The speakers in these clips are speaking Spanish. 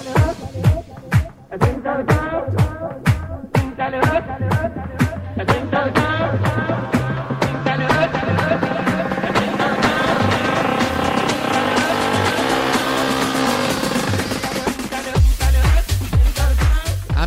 I think so.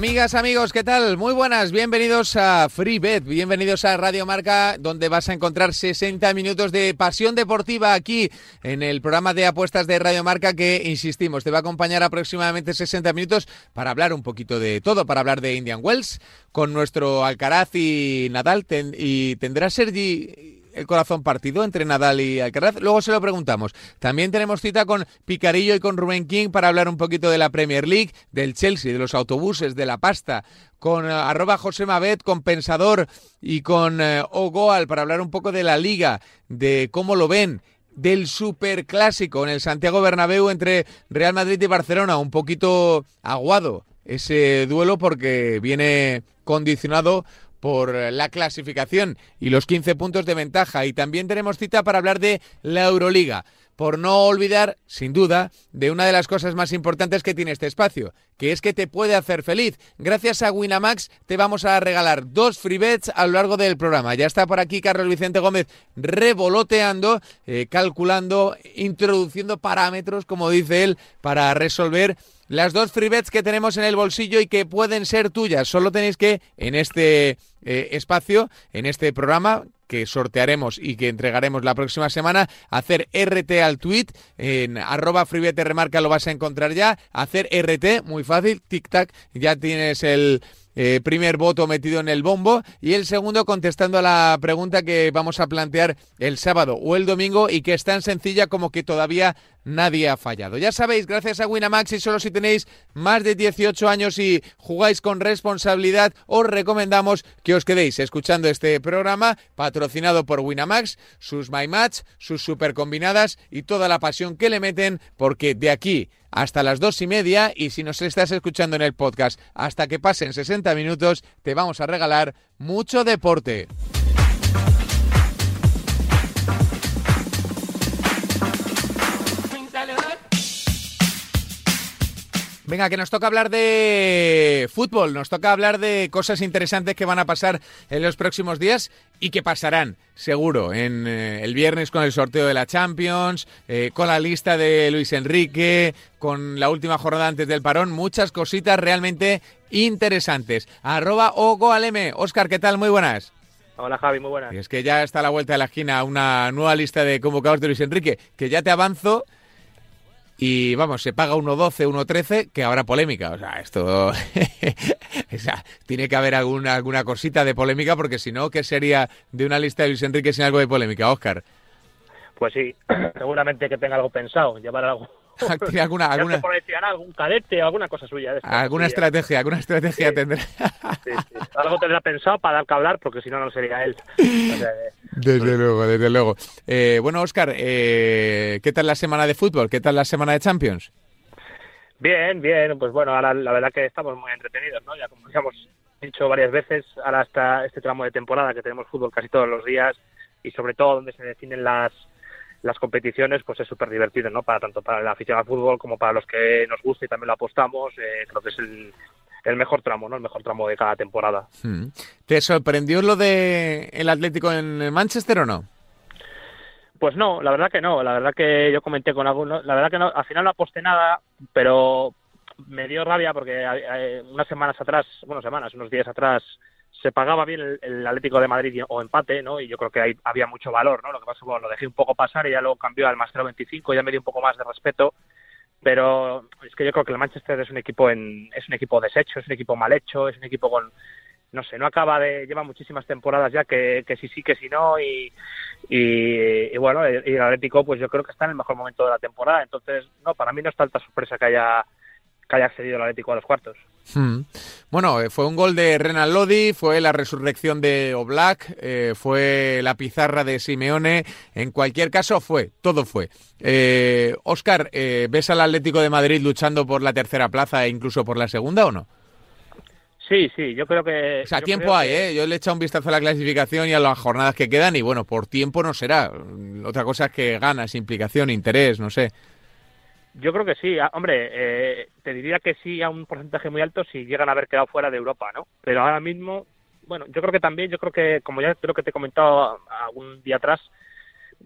Amigas, amigos, ¿qué tal? Muy buenas, bienvenidos a FreeBet, bienvenidos a Radio Marca, donde vas a encontrar 60 minutos de pasión deportiva aquí en el programa de apuestas de Radio Marca que, insistimos, te va a acompañar aproximadamente 60 minutos para hablar un poquito de todo, para hablar de Indian Wells con nuestro Alcaraz y Nadal y tendrá Sergi el corazón partido entre Nadal y Alcaraz. Luego se lo preguntamos. También tenemos cita con Picarillo y con Rubén King para hablar un poquito de la Premier League, del Chelsea, de los autobuses, de la pasta, con uh, arroba José Mabet, con Pensador y con uh, Ogoal para hablar un poco de la liga, de cómo lo ven del superclásico en el Santiago Bernabéu entre Real Madrid y Barcelona, un poquito aguado ese duelo porque viene condicionado por la clasificación y los 15 puntos de ventaja. Y también tenemos cita para hablar de la Euroliga. Por no olvidar, sin duda, de una de las cosas más importantes que tiene este espacio, que es que te puede hacer feliz. Gracias a Winamax te vamos a regalar dos free bets a lo largo del programa. Ya está por aquí Carlos Vicente Gómez revoloteando, eh, calculando, introduciendo parámetros, como dice él, para resolver las dos free bets que tenemos en el bolsillo y que pueden ser tuyas. Solo tenéis que, en este eh, espacio, en este programa, que sortearemos y que entregaremos la próxima semana, hacer RT al tweet, en arroba remarca lo vas a encontrar ya, hacer RT, muy fácil, tic-tac, ya tienes el eh, primer voto metido en el bombo y el segundo contestando a la pregunta que vamos a plantear el sábado o el domingo y que es tan sencilla como que todavía nadie ha fallado. Ya sabéis, gracias a Winamax y solo si tenéis más de 18 años y jugáis con responsabilidad, os recomendamos que os quedéis escuchando este programa patrocinado por Winamax, sus My Match, sus super combinadas y toda la pasión que le meten porque de aquí hasta las dos y media y si nos estás escuchando en el podcast hasta que pasen 60 minutos, te vamos a regalar mucho deporte. Venga, que nos toca hablar de fútbol, nos toca hablar de cosas interesantes que van a pasar en los próximos días y que pasarán, seguro, en eh, el viernes con el sorteo de la Champions, eh, con la lista de Luis Enrique, con la última jornada antes del parón, muchas cositas realmente interesantes. Arroba Ogoaleme. Oscar, ¿qué tal? Muy buenas. Hola Javi, muy buenas. Y es que ya está a la vuelta de la esquina una nueva lista de convocados de Luis Enrique, que ya te avanzo y vamos, se paga 1.12, 1.13, que habrá polémica. O sea, esto. o sea, tiene que haber alguna, alguna cosita de polémica, porque si no, ¿qué sería de una lista de Luis Enrique sin algo de polémica, Oscar? Pues sí, seguramente que tenga algo pensado, llevar algo ¿Tiene alguna, alguna... algún cadete o alguna cosa suya. alguna estrategia, alguna estrategia tendrá. Algo tendrá pensado para dar que hablar, porque si no, no sería él. desde luego, desde luego. Eh, bueno, Oscar, eh, ¿qué tal la semana de fútbol? ¿Qué tal la semana de Champions? Bien, bien. Pues bueno, ahora la verdad que estamos muy entretenidos, ¿no? Ya como hemos dicho varias veces, ahora hasta este tramo de temporada que tenemos fútbol casi todos los días y sobre todo donde se definen las las competiciones pues es súper divertido, ¿no? Para tanto para la afición al fútbol como para los que nos gusta y también lo apostamos, eh, creo que es el, el mejor tramo, ¿no? El mejor tramo de cada temporada. Hmm. ¿Te sorprendió lo de el Atlético en Manchester o no? Pues no, la verdad que no. La verdad que yo comenté con algunos, la verdad que no, al final no aposté nada, pero me dio rabia porque eh, unas semanas atrás, bueno, semanas, unos días atrás, se pagaba bien el, Atlético de Madrid o empate, ¿no? Y yo creo que ahí había mucho valor, ¿no? Lo que pasa bueno, lo dejé un poco pasar y ya luego cambió al más 25, ya me dio un poco más de respeto, pero es que yo creo que el Manchester es un equipo en, es un equipo deshecho, es un equipo mal hecho, es un equipo con no sé, no acaba de, lleva muchísimas temporadas ya que, que sí sí, que sí no, y, y, bueno, y el Atlético pues yo creo que está en el mejor momento de la temporada, entonces no, para mí no es tanta sorpresa que haya que haya accedido el Atlético a los cuartos. Hmm. Bueno, eh, fue un gol de Renan Lodi, fue la resurrección de Oblak, eh, fue la pizarra de Simeone. En cualquier caso, fue, todo fue. Eh, Oscar, eh, ¿ves al Atlético de Madrid luchando por la tercera plaza e incluso por la segunda o no? Sí, sí, yo creo que... O sea, tiempo hay, ¿eh? Yo le he echado un vistazo a la clasificación y a las jornadas que quedan y bueno, por tiempo no será. Otra cosa es que ganas, implicación, interés, no sé. Yo creo que sí, ah, hombre, eh, te diría que sí a un porcentaje muy alto si llegan a haber quedado fuera de Europa, ¿no? Pero ahora mismo, bueno, yo creo que también, yo creo que, como ya creo que te he comentado algún día atrás,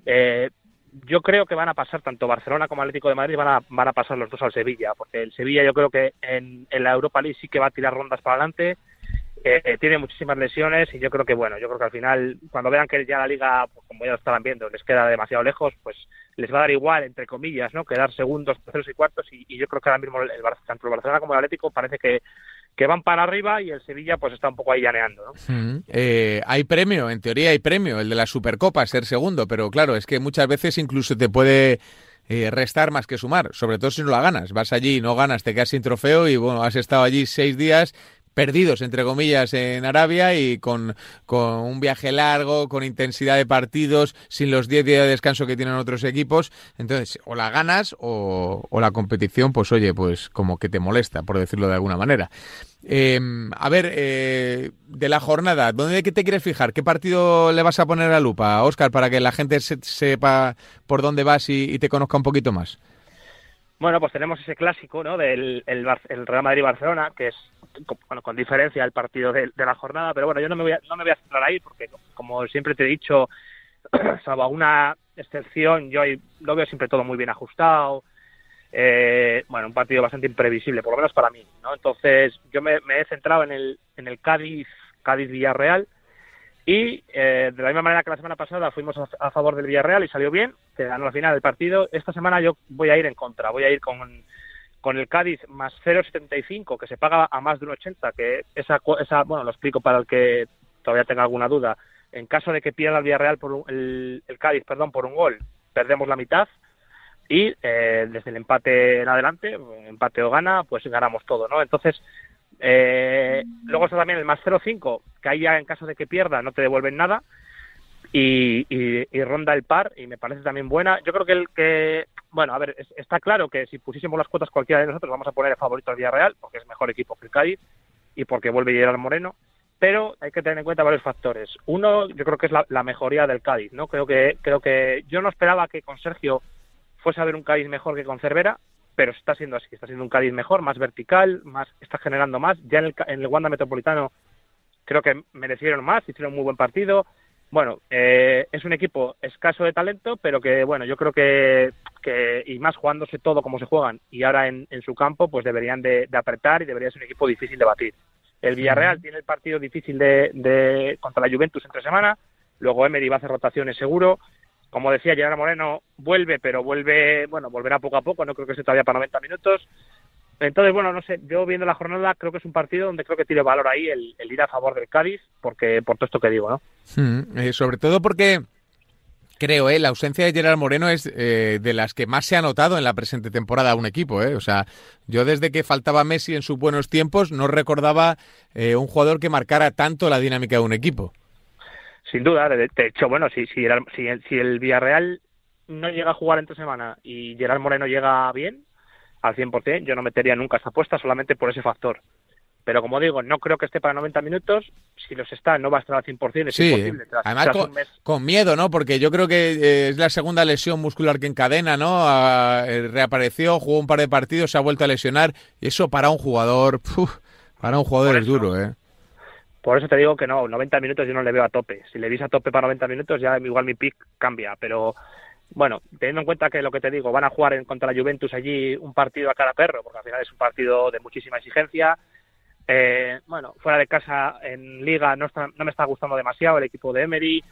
eh, yo creo que van a pasar tanto Barcelona como Atlético de Madrid van a, van a pasar los dos al Sevilla, porque el Sevilla yo creo que en, en la Europa League sí que va a tirar rondas para adelante, eh, tiene muchísimas lesiones y yo creo que bueno, yo creo que al final cuando vean que ya la liga, pues, como ya lo estaban viendo, les queda demasiado lejos, pues les va a dar igual, entre comillas, ¿no? Quedar segundos, terceros y cuartos y, yo creo que ahora mismo el, tanto el Barcelona como el Atlético parece que, que van para arriba y el Sevilla pues está un poco ahí llaneando, ¿no? Eh, hay premio, en teoría hay premio, el de la Supercopa, ser segundo, pero claro, es que muchas veces incluso te puede eh, restar más que sumar, sobre todo si no la ganas. Vas allí y no ganas, te quedas sin trofeo y bueno, has estado allí seis días perdidos, entre comillas, en Arabia y con, con un viaje largo, con intensidad de partidos, sin los 10 días de descanso que tienen otros equipos. Entonces, o la ganas o, la competición, pues oye, pues como que te molesta, por decirlo de alguna manera. Eh, a ver, eh, de la jornada, ¿dónde te quieres fijar? ¿Qué partido le vas a poner a lupa, Oscar, para que la gente sepa por dónde vas y, te conozca un poquito más? Bueno, pues tenemos ese clásico, ¿no? Del el, Real Madrid-Barcelona, que es, bueno, con diferencia el partido de, la jornada, pero bueno, yo no me voy a, no me voy a centrar ahí porque, como siempre te he dicho, salvo alguna excepción, yo lo veo siempre todo muy bien ajustado, eh, bueno, un partido bastante imprevisible, por lo menos para mí, ¿no? Entonces, yo me, he centrado en el, en el Cádiz, Cádiz-Villarreal, y eh, de la misma manera que la semana pasada fuimos a, favor del Villarreal y salió bien, que ganó al final del partido, esta semana yo voy a ir en contra, voy a ir con, con el Cádiz más 0,75, que se paga a más de 1,80, que esa, esa, bueno, lo explico para el que todavía tenga alguna duda, en caso de que pierda el Villarreal por el, el Cádiz, perdón, por un gol, perdemos la mitad, y eh, desde el empate en adelante, empate o gana, pues ganamos todo, ¿no? Entonces, eh, luego está también el más 0-5, que ahí ya en caso de que pierda no te devuelven nada, y, y, ronda el par, y me parece también buena. Yo creo que el que, bueno, a ver, está claro que si pusiésemos las cuotas cualquiera de nosotros vamos a poner el favorito al Villarreal, porque es mejor equipo que el Cádiz, y porque vuelve a Gerard Moreno, pero hay que tener en cuenta varios factores. Uno, yo creo que es la, la mejoría del Cádiz, ¿no? Creo que, creo que yo no esperaba que con Sergio fuese a ver un Cádiz mejor que con Cervera, pero está siendo así, está siendo un Cádiz mejor, más vertical, más está generando más. Ya en el, en el Wanda Metropolitano creo que merecieron más, hicieron un muy buen partido. Bueno, eh, es un equipo escaso de talento, pero que, bueno, yo creo que, que y más jugándose todo como se juegan, y ahora en, en su campo, pues deberían de, apretar y debería ser un equipo difícil de batir. El Villarreal tiene el partido difícil de, de contra la Juventus entre semana, luego Emery va a hacer rotaciones seguro, como decía, Gerard Moreno vuelve, pero vuelve, bueno, volverá poco a poco, no creo que sea todavía para 90 minutos. Entonces, bueno, no sé, yo viendo la jornada creo que es un partido donde creo que tiene valor ahí el, ir a favor del Cádiz, porque por todo esto que digo, ¿no? Hmm, eh, sobre todo porque creo, ¿eh? la ausencia de Gerard Moreno es eh, de las que más se ha notado en la presente temporada a un equipo. ¿eh? O sea, yo desde que faltaba Messi en sus buenos tiempos no recordaba eh, un jugador que marcara tanto la dinámica de un equipo. Sin duda, de, hecho, bueno, si, si, el, si, el Villarreal no llega a jugar entre semana y Gerard Moreno llega bien, al 100%, yo no metería nunca esa apuesta solamente por ese factor. Pero como digo, no creo que esté para 90 minutos. Si los está, no va a estar al 100%. Es imposible. además, con, miedo, ¿no? Porque yo creo que eh, es la segunda lesión muscular que encadena, ¿no? Eh, reapareció, jugó un par de partidos, se ha vuelto a lesionar. Y eso para un jugador, para un jugador es duro, ¿eh? Por eso te digo que no, 90 minutos yo no le veo a tope. Si le vis a tope para 90 minutos, ya igual mi pick cambia. Pero bueno, teniendo en cuenta que lo que te digo, van a jugar en, contra la Juventus allí un partido a cada perro, porque al final es un partido de muchísima exigencia. Eh, bueno, fuera de casa en Liga no, no me está gustando demasiado el equipo de Emery.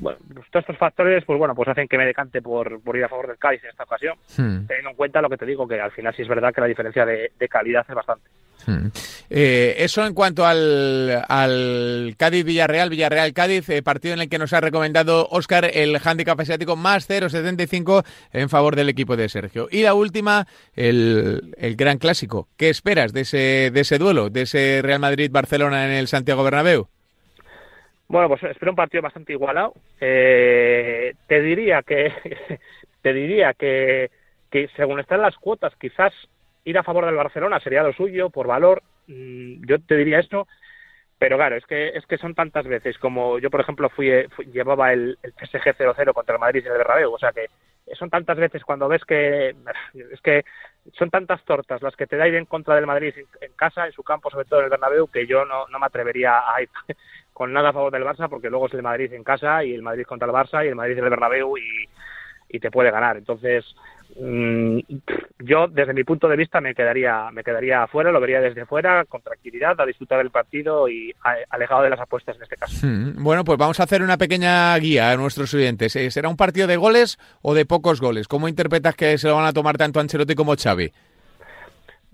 Bueno, pues todos estos factores, pues bueno, pues hacen que me decante por, por ir a favor del Cádiz en esta ocasión, hmm. teniendo en cuenta lo que te digo, que al final sí es verdad que la diferencia de calidad es bastante. Hmm. Eh, eso en cuanto al, al Cádiz-Villarreal, Villarreal-Cádiz, eh, partido en el que nos ha recomendado Óscar el handicap asiático más 0,75 en favor del equipo de Sergio. Y la última, el, el gran clásico. ¿Qué esperas de ese, de ese duelo, de ese Real Madrid-Barcelona en el Santiago Bernabéu? Bueno, pues espero un partido bastante igualado. Eh, te diría que te diría que, que según están las cuotas, quizás ir a favor del Barcelona sería lo suyo por valor. Mm, yo te diría esto, pero claro, es que es que son tantas veces como yo, por ejemplo, fui, llevaba el, el PSG 0-0 contra el Madrid en el Bernabéu, o sea que son tantas veces cuando ves que es que son tantas tortas las que te da ir en contra del Madrid en, casa, en su campo, sobre todo en el Bernabéu, que yo no, no me atrevería a ir con nada a favor del Barça, porque luego es el Madrid en casa y el Madrid contra el Barça y el Madrid en el Bernabéu y, y te puede ganar. Entonces, yo desde mi punto de vista me quedaría me quedaría afuera, lo vería desde fuera con tranquilidad a disfrutar del partido y alejado de las apuestas en este caso. Hmm, bueno, pues vamos a hacer una pequeña guía a nuestros oyentes. Eh, ¿Será un partido de goles o de pocos goles? ¿Cómo interpretas que se lo van a tomar tanto Ancelotti como Xavi?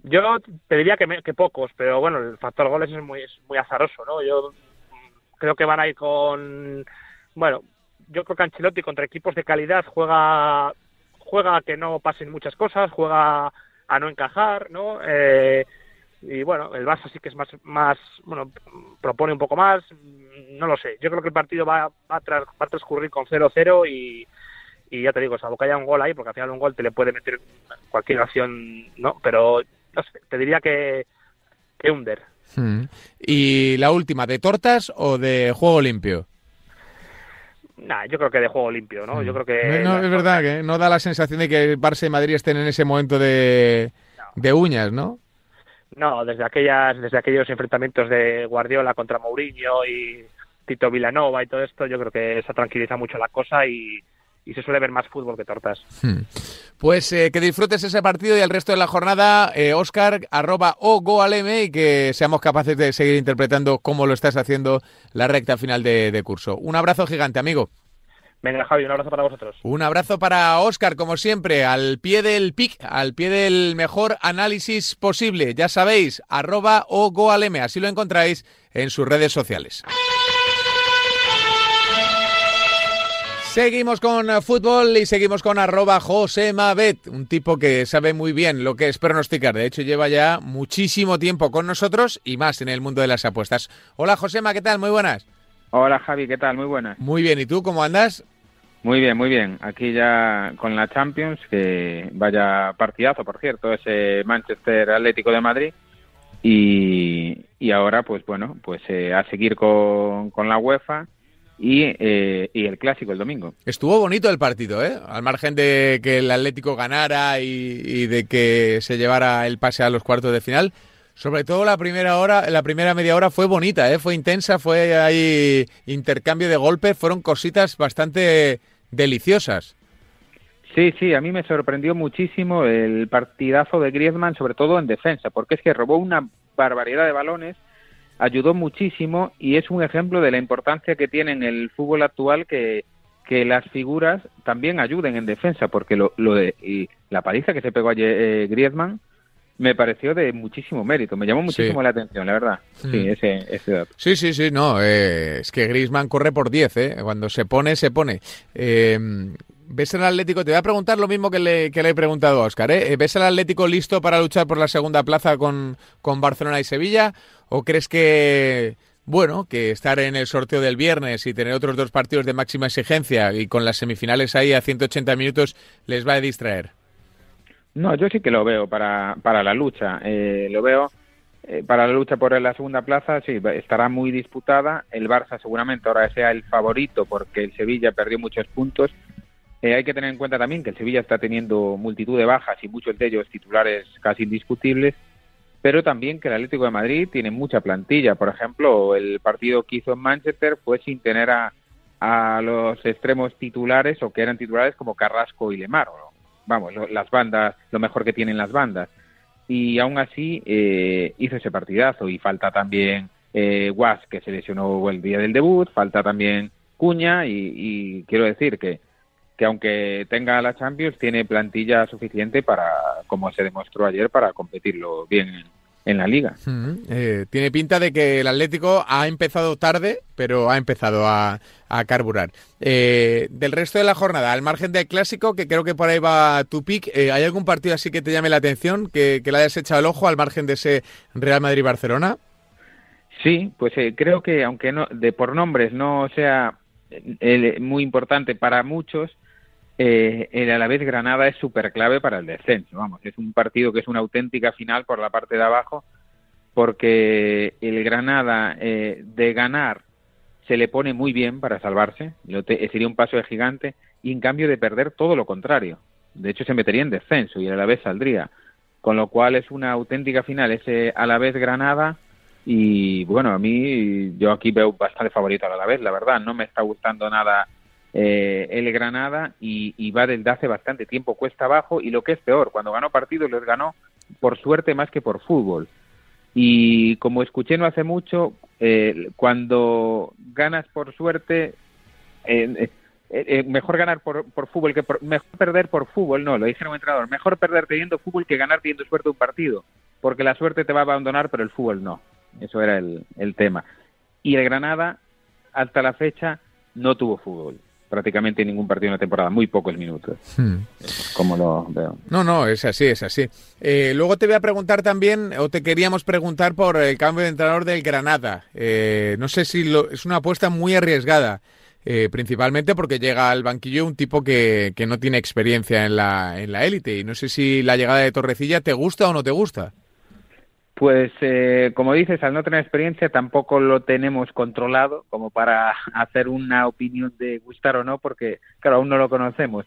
Yo te diría que, que pocos, pero bueno, el factor goles es muy, es muy azaroso, ¿no? Yo creo que van a ir con, bueno, yo creo que Ancelotti contra equipos de calidad juega juega a que no pasen muchas cosas, juega a no encajar, ¿no? Eh, y bueno, el Barça sí que es más, más, bueno, propone un poco más, no lo sé. Yo creo que el partido va, va, a, transcurrir con 0-0 y, y ya te digo, salvo que haya un gol ahí, porque al final un gol te le puede meter cualquier acción, ¿no? Pero no sé, te diría que, que under. Hmm. ¿Y la última, de tortas o de juego limpio? Nah, yo creo que de juego limpio, ¿no? Yo creo que... No, es verdad que no da la sensación de que Barça y Madrid estén en ese momento de, de uñas, ¿no? No, desde aquellas, desde aquellos enfrentamientos de Guardiola contra Mourinho y Tito Villanova y todo esto, yo creo que se tranquiliza mucho la cosa y, y se suele ver más fútbol que tortas. Hmm. Pues eh, que disfrutes ese partido y el resto de la jornada, eh, Oscar, arroba o goalm y que seamos capaces de seguir interpretando cómo lo estás haciendo la recta final de, curso. Un abrazo gigante, amigo. Venga, Javi, un abrazo para vosotros. Un abrazo para Oscar, como siempre, al pie del pic, al pie del mejor análisis posible. Ya sabéis, arroba o goalm, así lo encontráis en sus redes sociales. Seguimos con eh, fútbol y seguimos con arroba José Mabet, un tipo que sabe muy bien lo que es pronosticar. De hecho, lleva ya muchísimo tiempo con nosotros y más en el mundo de las apuestas. Hola Josema, ¿qué tal? Muy buenas. Hola Javi, ¿qué tal? Muy buenas. Muy bien, ¿y tú cómo andas? Muy bien, muy bien. Aquí ya con la Champions, que vaya partidazo, por cierto, ese Manchester Atlético de Madrid. Y, y ahora, pues bueno, pues eh, a seguir con, con la UEFA y, eh, y el clásico el domingo. Estuvo bonito el partido, ¿eh? Al margen de que el Atlético ganara y, de que se llevara el pase a los cuartos de final. Sobre todo la primera hora, la primera media hora fue bonita, ¿eh? fue intensa, fue ahí intercambio de golpes, fueron cositas bastante deliciosas. Sí, sí, a mí me sorprendió muchísimo el partidazo de Griezmann, sobre todo en defensa, porque es que robó una barbaridad de balones ayudó muchísimo y es un ejemplo de la importancia que tiene en el fútbol actual que, que las figuras también ayuden en defensa, porque lo, lo de y la paliza que se pegó ayer eh, Griezmann me pareció de muchísimo mérito, me llamó muchísimo la atención, la verdad. Sí, mm. ese, ese dato. Sí, sí, sí, no, eh, es que Griezmann corre por 10, ¿eh? cuando se pone, se pone. Eh, ¿Ves el Atlético? Te voy a preguntar lo mismo que le, que le he preguntado a Oscar. ¿eh? ¿Ves el Atlético listo para luchar por la segunda plaza con, con Barcelona y Sevilla? ¿O crees que, bueno, que estar en el sorteo del viernes y tener otros dos partidos de máxima exigencia y con las semifinales ahí a 180 minutos les va a distraer? No, yo sí que lo veo para, para la lucha. Eh, lo veo eh, para la lucha por la segunda plaza, sí, estará muy disputada. El Barça seguramente ahora sea el favorito porque el Sevilla perdió muchos puntos eh, hay que tener en cuenta también que el Sevilla está teniendo multitud de bajas y muchos de ellos titulares casi indiscutibles, pero también que el Atlético de Madrid tiene mucha plantilla. Por ejemplo, el partido que hizo en Manchester fue sin tener a, los extremos titulares o que eran titulares como Carrasco y Lemar. Vamos, las bandas, lo mejor que tienen las bandas. Y aún así eh, hizo ese partidazo y falta también eh, Guas, que se lesionó el día del debut, falta también Cuña y quiero decir que que aunque tenga la Champions, tiene plantilla suficiente para, como se demostró ayer, para competirlo bien en, la liga. Eh, tiene pinta de que el Atlético ha empezado tarde, pero ha empezado a, carburar. Eh, del resto de la jornada, al margen del clásico, que creo que por ahí va tu pick, eh, ¿hay algún partido así que te llame la atención, que, le hayas echado el ojo al margen de ese Real Madrid-Barcelona? Sí, pues creo que aunque no de por nombres no sea muy importante para muchos, eh, el Alavés Granada es súper clave para el descenso. Vamos, es un partido que es una auténtica final por la parte de abajo, porque el Granada eh, de ganar se le pone muy bien para salvarse, sería un paso de gigante, y en cambio de perder todo lo contrario. De hecho, se metería en descenso y el Alavés saldría. Con lo cual es una auténtica final ese Alavés Granada y bueno, a mí yo aquí veo bastante favorito al Alavés, la verdad, no me está gustando nada eh, el Granada y, y, va desde hace bastante tiempo cuesta abajo y lo que es peor, cuando ganó partidos los ganó por suerte más que por fútbol. Y como escuché no hace mucho, eh, cuando ganas por suerte, eh, eh, mejor ganar por, por fútbol que por, mejor perder por fútbol, no, lo dijeron un entrenador, mejor perder teniendo fútbol que ganar teniendo suerte un partido, porque la suerte te va a abandonar, pero el fútbol no. Eso era el, el tema. Y el Granada, hasta la fecha, no tuvo fútbol prácticamente ningún partido en la temporada, muy pocos minutos, hmm. como lo veo. No, no, es así, es así. Eh, luego te voy a preguntar también, o te queríamos preguntar por el cambio de entrenador del Granada. Eh, no sé si lo, es una apuesta muy arriesgada, eh, principalmente porque llega al banquillo un tipo que, que no tiene experiencia en la en la élite y no sé si la llegada de Torrecilla te gusta o no te gusta. Pues, eh, como dices, al no tener experiencia tampoco lo tenemos controlado como para hacer una opinión de gustar o no, porque, claro, aún no lo conocemos.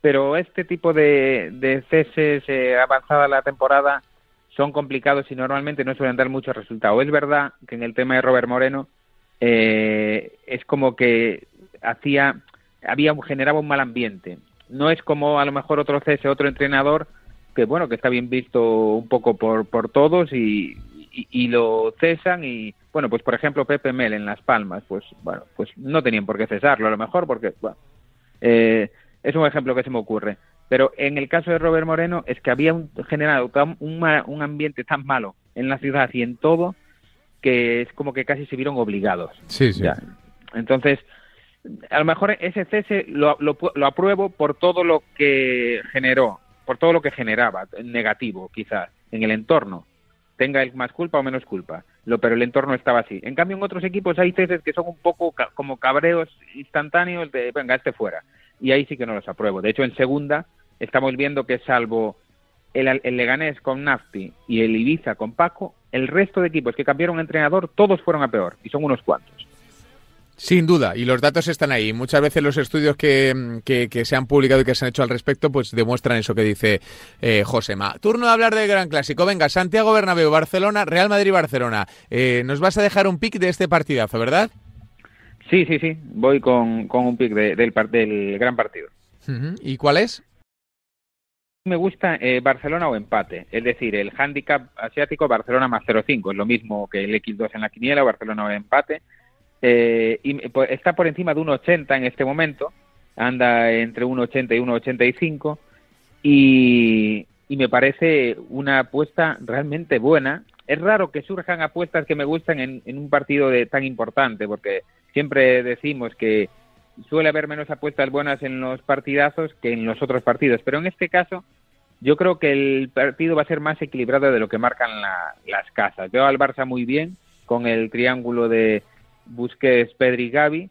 Pero este tipo de, de ceses eh, avanzada la temporada son complicados y normalmente no suelen dar mucho resultado. Es verdad que en el tema de Robert Moreno eh, es como que hacía, había generaba un mal ambiente. No es como a lo mejor otro cese, otro entrenador que bueno, que está bien visto un poco por, por todos y, y, lo cesan y bueno, pues por ejemplo Pepe Mel en Las Palmas, pues bueno, pues no tenían por qué cesarlo a lo mejor porque bueno, eh, es un ejemplo que se me ocurre. Pero en el caso de Robert Moreno es que había un, generado un, un ambiente tan malo en la ciudad y en todo que es como que casi se vieron obligados. Sí, sí. Entonces, a lo mejor ese cese lo, lo, lo, apruebo por todo lo que generó por todo lo que generaba, negativo quizás, en el entorno, tenga el más culpa o menos culpa, lo, pero el entorno estaba así. En cambio, en otros equipos hay ceses que son un poco como cabreos instantáneos de, venga, este fuera. Y ahí sí que no los apruebo. De hecho, en segunda estamos viendo que salvo el, el Leganés con Nafti y el Ibiza con Paco, el resto de equipos que cambiaron entrenador, todos fueron a peor, y son unos cuantos. Sin duda, y los datos están ahí. Muchas veces los estudios que, que, se han publicado y que se han hecho al respecto, pues demuestran eso que dice eh, Josema. Turno de hablar del gran clásico. Venga, Santiago Bernabéu, Barcelona, Real Madrid, Barcelona. Eh, nos vas a dejar un pick de este partidazo, ¿verdad? Sí, sí, sí. Voy con, con un pick del, del gran partido. ¿Y cuál es? Me gusta eh, Barcelona o empate, es decir, el handicap asiático Barcelona más 0,5, es lo mismo que el X2 en la quiniela, Barcelona o empate eh, y pues, está por encima de 1,80 en este momento, anda entre 1,80 y 1,85 y, y me parece una apuesta realmente buena. Es raro que surjan apuestas que me gustan en, un partido de, tan importante, porque siempre decimos que suele haber menos apuestas buenas en los partidazos que en los otros partidos, pero en este caso yo creo que el partido va a ser más equilibrado de lo que marcan la, las casas. Veo al Barça muy bien con el triángulo de Busquets, Pedri Gavi,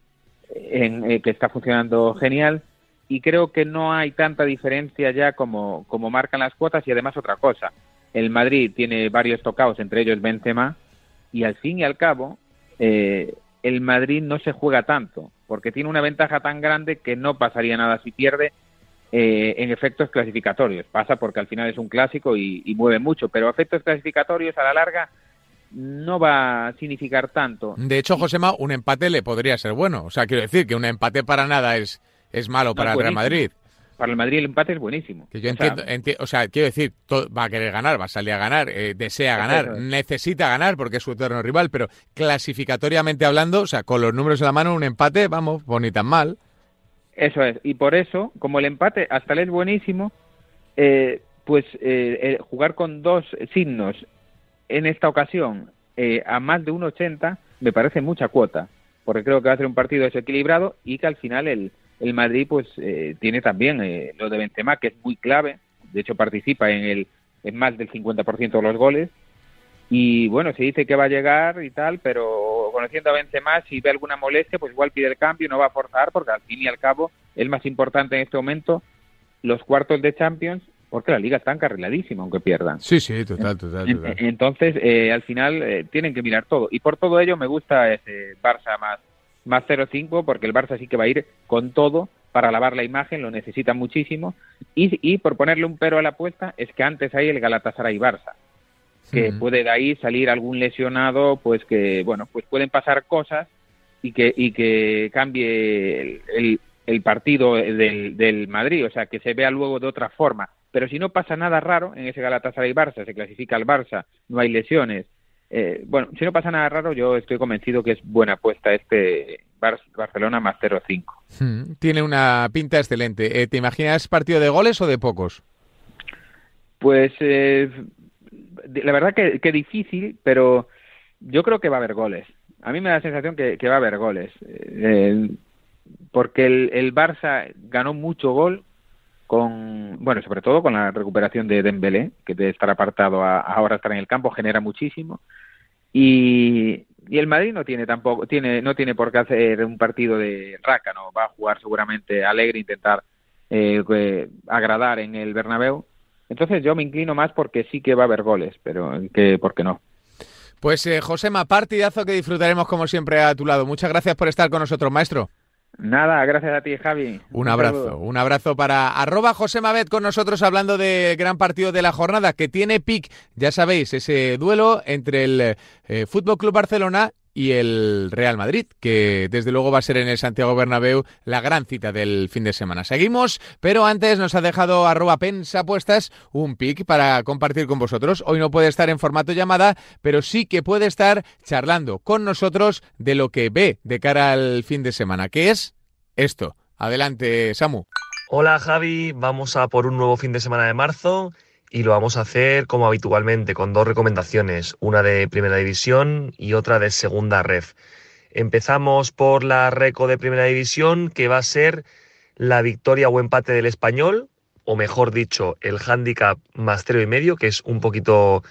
en, eh, que está funcionando genial y creo que no hay tanta diferencia ya como, como marcan las cuotas y además otra cosa, el Madrid tiene varios tocados, entre ellos Benzema, y al fin y al cabo eh, el Madrid no se juega tanto, porque tiene una ventaja tan grande que no pasaría nada si pierde eh, en efectos clasificatorios. Pasa porque al final es un clásico y, y mueve mucho, pero efectos clasificatorios a la larga no va a significar tanto. De hecho, Josema, un empate le podría ser bueno. O sea, quiero decir que un empate para nada es, es malo para el Real Madrid. Para el Madrid el empate es buenísimo. Que yo entiendo, o sea, quiero decir, va a querer ganar, va a salir a ganar, eh, desea ganar, necesita ganar porque es su eterno rival, pero clasificatoriamente hablando, o sea, con los números en la mano, un empate, vamos, pues ni tan mal. Eso es, y por eso, como el empate hasta le es buenísimo, eh, pues eh, jugar con dos signos en esta ocasión eh, a más de 1,80 me parece mucha cuota, porque creo que va a ser un partido desequilibrado y que al final el, el Madrid pues eh, tiene también eh, lo de Benzema, que es muy clave, de hecho participa en, el, en más del 50% de los goles, y bueno, se dice que va a llegar y tal, pero conociendo a Benzema, si ve alguna molestia, pues igual pide el cambio, no va a forzar, porque al fin y al cabo el más importante en este momento, los cuartos de Champions porque la liga está encarriladísima aunque pierdan. Sí, sí, total, total. total. Entonces, eh, al final eh, tienen que mirar todo. Y por todo ello me gusta ese Barça más, más 0-5, porque el Barça sí que va a ir con todo para lavar la imagen, lo necesita muchísimo. Y, y por ponerle un pero a la apuesta, es que antes hay el Galatasaray-Barça, que puede de ahí salir algún lesionado, pues que, bueno, pues pueden pasar cosas y que, y que cambie el, el, partido del, del Madrid, o sea, que se vea luego de otra forma. Pero si no pasa nada raro en ese Galatasaray-Barça, se clasifica al Barça, no hay lesiones, eh, bueno, si no pasa nada raro, yo estoy convencido que es buena apuesta este Barcelona más 0-5. Hmm, tiene una pinta excelente. Eh, ¿Te imaginas partido de goles o de pocos? Pues eh, la verdad que, difícil, pero yo creo que va a haber goles. A mí me da la sensación que, va a haber goles. porque el, el Barça ganó mucho gol con, bueno, sobre todo con la recuperación de Dembélé, que de estar apartado a, ahora estar en el campo genera muchísimo. Y, y el Madrid no tiene tampoco, tiene, no tiene por qué hacer un partido de raca, ¿no? Va a jugar seguramente alegre, intentar eh, agradar en el Bernabéu. Entonces yo me inclino más porque sí que va a haber goles, pero que porque no. Pues eh, Josema, partidazo que disfrutaremos como siempre a tu lado. Muchas gracias por estar con nosotros, maestro. Nada, gracias a ti, Javi. Un, abrazo, un abrazo para arroba José Mavet con nosotros hablando del gran partido de la jornada que tiene pic, ya sabéis, ese duelo entre el eh, Fútbol Club Barcelona y el Real Madrid, que desde luego va a ser en el Santiago Bernabéu la gran cita del fin de semana. Seguimos, pero antes nos ha dejado arroba pensapuestas un pic para compartir con vosotros. Hoy no puede estar en formato llamada, pero sí que puede estar charlando con nosotros de lo que ve de cara al fin de semana, que es esto. Adelante, Samu. Hola Javi, vamos a por un nuevo fin de semana de marzo y lo vamos a hacer como habitualmente, con dos recomendaciones, una de primera división y otra de segunda ref. Empezamos por la reco de primera división, que va a ser la victoria o empate del español, o mejor dicho, el handicap más cero y medio, que es un poquito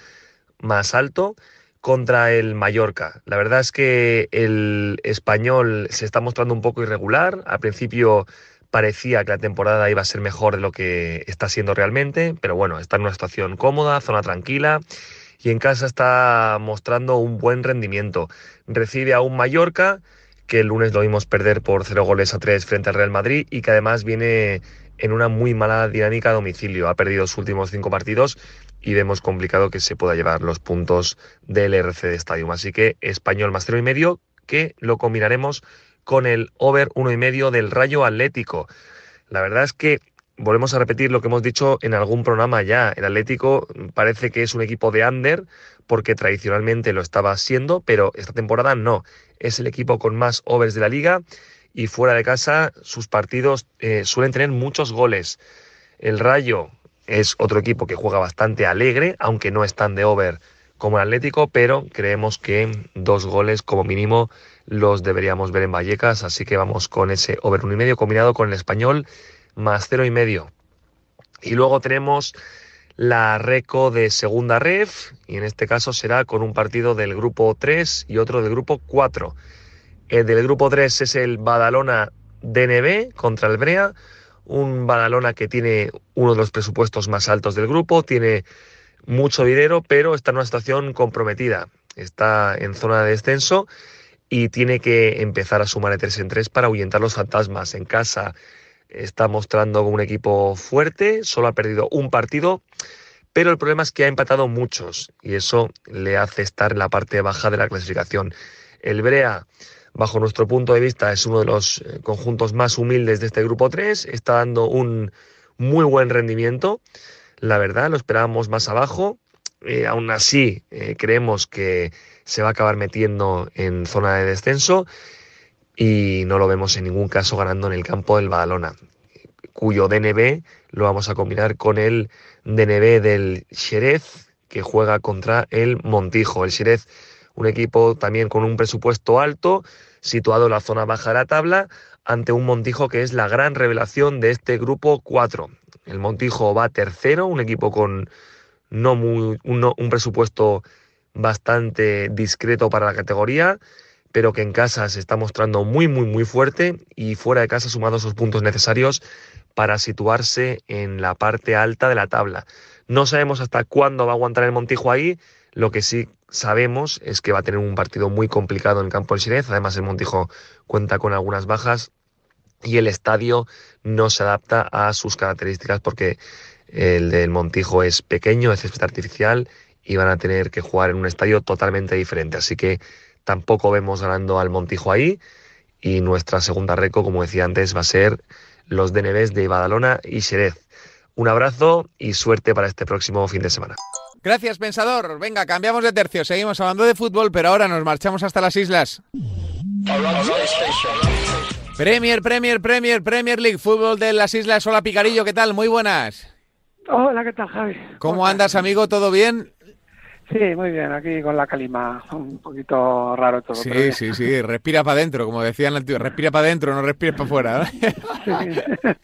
más alto, contra el Mallorca. La verdad es que el español se está mostrando un poco irregular. Al principio parecía que la temporada iba a ser mejor de lo que está siendo realmente, pero bueno, está en una situación cómoda, zona tranquila y en casa está mostrando un buen rendimiento. Recibe a un Mallorca que el lunes lo vimos perder por 0 goles a 3 frente al Real Madrid y que además viene en una muy mala dinámica a domicilio. Ha perdido sus últimos cinco partidos y vemos complicado que se pueda llevar los puntos del RC de Stadium. Así que español más 0 y medio que lo combinaremos con el over uno y medio del Rayo Atlético. La verdad es que volvemos a repetir lo que hemos dicho en algún programa ya. El Atlético parece que es un equipo de under porque tradicionalmente lo estaba siendo, pero esta temporada no. Es el equipo con más overs de la liga y fuera de casa sus partidos eh, suelen tener muchos goles. El Rayo es otro equipo que juega bastante alegre, aunque no es tan de over como el Atlético, pero creemos que dos goles como mínimo los deberíamos ver en Vallecas, así que vamos con ese over y medio combinado con el español más cero y medio. Y luego tenemos la reco de segunda ref, y en este caso será con un partido del grupo 3 y otro del grupo 4. El del grupo 3 es el Badalona DNB contra el Brea, un Badalona que tiene uno de los presupuestos más altos del grupo, tiene mucho dinero, pero está en una situación comprometida. Está en zona de descenso y tiene que empezar a sumar de 3 en 3 para ahuyentar los fantasmas. En casa está mostrando un equipo fuerte, solo ha perdido un partido, pero el problema es que ha empatado muchos y eso le hace estar en la parte baja de la clasificación. El Brea, bajo nuestro punto de vista, es uno de los eh, conjuntos más humildes de este grupo 3, está dando un muy buen rendimiento la verdad, lo esperábamos más abajo. Eh, aún así, eh, creemos que se va a acabar metiendo en zona de descenso y no lo vemos en ningún caso ganando en el campo del Badalona, cuyo DNB lo vamos a combinar con el DNB del Xerez, que juega contra el Montijo. El Xerez, un equipo también con un presupuesto alto, situado en la zona baja de la tabla, ante un Montijo que es la gran revelación de este grupo 4. El Montijo va tercero, un equipo con no muy, un, presupuesto bastante discreto para la categoría, pero que en casa se está mostrando muy, muy, muy fuerte y fuera de casa sumando esos puntos necesarios para situarse en la parte alta de la tabla. No sabemos hasta cuándo va a aguantar el Montijo ahí, lo que sí sabemos es que va a tener un partido muy complicado en el campo del Xerez, además el Montijo cuenta con algunas bajas y el estadio no se adapta a sus características porque el del Montijo es pequeño, es césped artificial y van a tener que jugar en un estadio totalmente diferente. Así que tampoco vemos ganando al Montijo ahí y nuestra segunda reco, como decía antes, va a ser los DNBs de Badalona y Xerez. Un abrazo y suerte para este próximo fin de semana. Gracias, pensador. Venga, cambiamos de tercio. Seguimos hablando de fútbol, pero ahora nos marchamos hasta las islas. Premier, Premier, Premier, Premier League, fútbol de las islas. Hola, Picarillo, ¿qué tal? Muy buenas. Hola, ¿qué tal, Javi? ¿Cómo andas, amigo? ¿Todo bien? Sí, muy bien, aquí con la calima, un poquito raro todo. Sí, sí, sí, respira para adentro, como decían el tío, respira para adentro, no respires para afuera.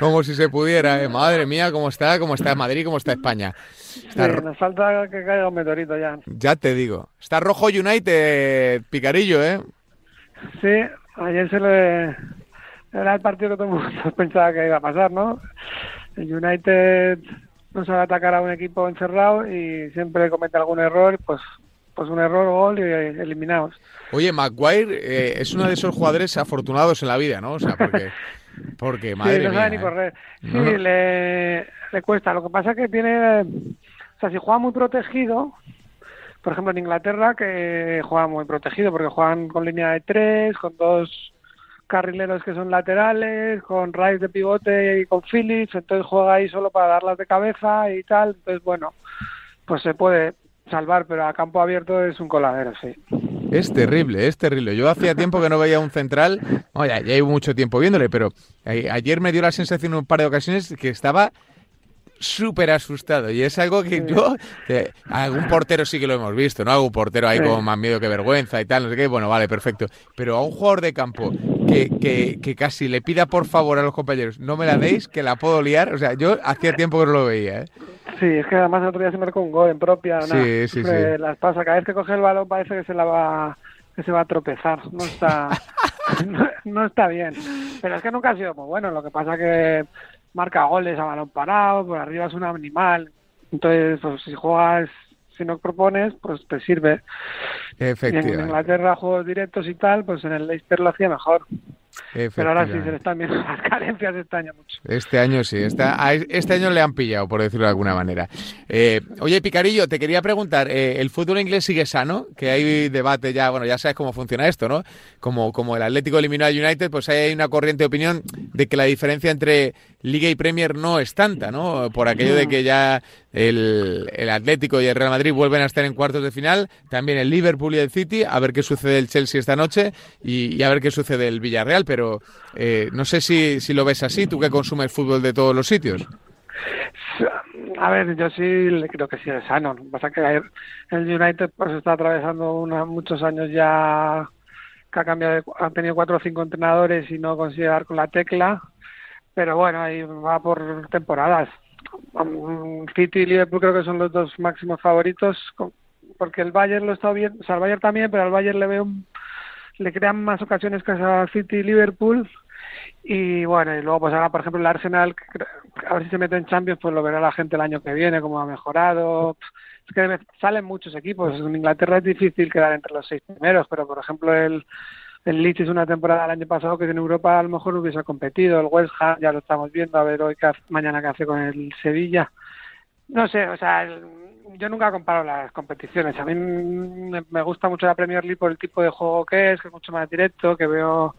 como si se pudiera, ¿eh? madre mía, cómo está, cómo está Madrid, cómo está España. Está... nos falta que caiga un meteorito ya. Ya te digo, está rojo United, picarillo, ¿eh? Sí, ayer se le... Era el partido que todo el mundo pensaba que iba a pasar, ¿no? El United no sabe atacar a un equipo encerrado y siempre comete algún error, pues pues un error, gol y eliminados. Oye, Maguire eh, es uno de esos jugadores afortunados en la vida, ¿no? O sea, porque, porque madre sí, no sabe ni ¿eh? correr. Sí, Le, le cuesta. Lo que pasa es que tiene, o sea, si juega muy protegido, por ejemplo en Inglaterra que juega muy protegido porque juegan con línea de tres, con dos carrileros que son laterales, con Rice de pivote y con Phillips, entonces juega ahí solo para darlas de cabeza y tal, entonces bueno, pues se puede salvar, pero a campo abierto es un coladero, sí. Es terrible, es terrible. Yo hacía tiempo que no veía un central, no, ya, ya llevo mucho tiempo viéndole, pero ayer me dio la sensación en un par de ocasiones que estaba súper asustado. Y es algo que yo que algún portero sí que lo hemos visto no algún portero ahí con más miedo que vergüenza y tal no sé qué. Bueno vale perfecto. Pero a un jugador de campo que, que, que casi le pida por favor a los compañeros no me la deis que la puedo liar. O sea yo hacía tiempo que no lo veía ¿eh? Sí, es que además el otro día se marcó un gol en propia, Sí, sí, sí. las pasa, cada vez que coge el balón parece que se la va que se va a tropezar, no está no, no está bien, pero es que nunca ha sido muy bueno, lo que pasa que marca goles a balón parado, por arriba es un animal, entonces pues si juegas si no propones, pues te sirve. Y en efectivamente, Inglaterra juegos directos y tal, pues en el Leicester lo hacía mejor. Pero ahora sí se le están viendo las carencias este año mucho. Este año sí, a este año le han pillado, por decirlo de alguna manera. Eh, oye, Picarillo, te quería preguntar, eh, ¿el fútbol inglés sigue sano? Que hay debate ya, bueno, ya sabes cómo funciona esto, ¿no? Como, como el Atlético eliminó al United, pues hay una corriente de opinión de que la diferencia entre Liga y Premier no es tanta, ¿no? Por aquello de que ya el, Atlético y el Real Madrid vuelven a estar en cuartos de final, también el Liverpool y el City, a ver qué sucede el Chelsea esta noche y a ver qué sucede el Villarreal, pero eh, no sé si, si lo ves así, tú que consumes fútbol de todos los sitios. A ver, yo sí creo que sí es sano. Lo que pasa es que el United pues está atravesando una, muchos años ya que ha cambiado, de- tenido cuatro o cinco entrenadores y no consigue dar con la tecla. Pero bueno, ahí va por temporadas. Um, City y Liverpool creo que son los dos máximos favoritos, porque el Bayern lo está bien, o sea, el Bayern también, pero al Bayern le veo un- le crean más ocasiones que a City y Liverpool y bueno, y luego pues ahora por ejemplo el Arsenal, a ver si se mete en Champions, pues lo verá la gente el año que viene, cómo ha mejorado. Es que salen muchos equipos, en Inglaterra es difícil quedar entre los seis primeros, pero por ejemplo el, el Leeds es una temporada el año pasado que en Europa a lo mejor hubiese competido, el West Ham ya lo estamos viendo, a ver hoy mañana qué hace con el Sevilla. No sé, o sea, el- yo nunca comparo las competiciones. A mí me gusta mucho la Premier League por el tipo de juego que es, que es mucho más directo, que veo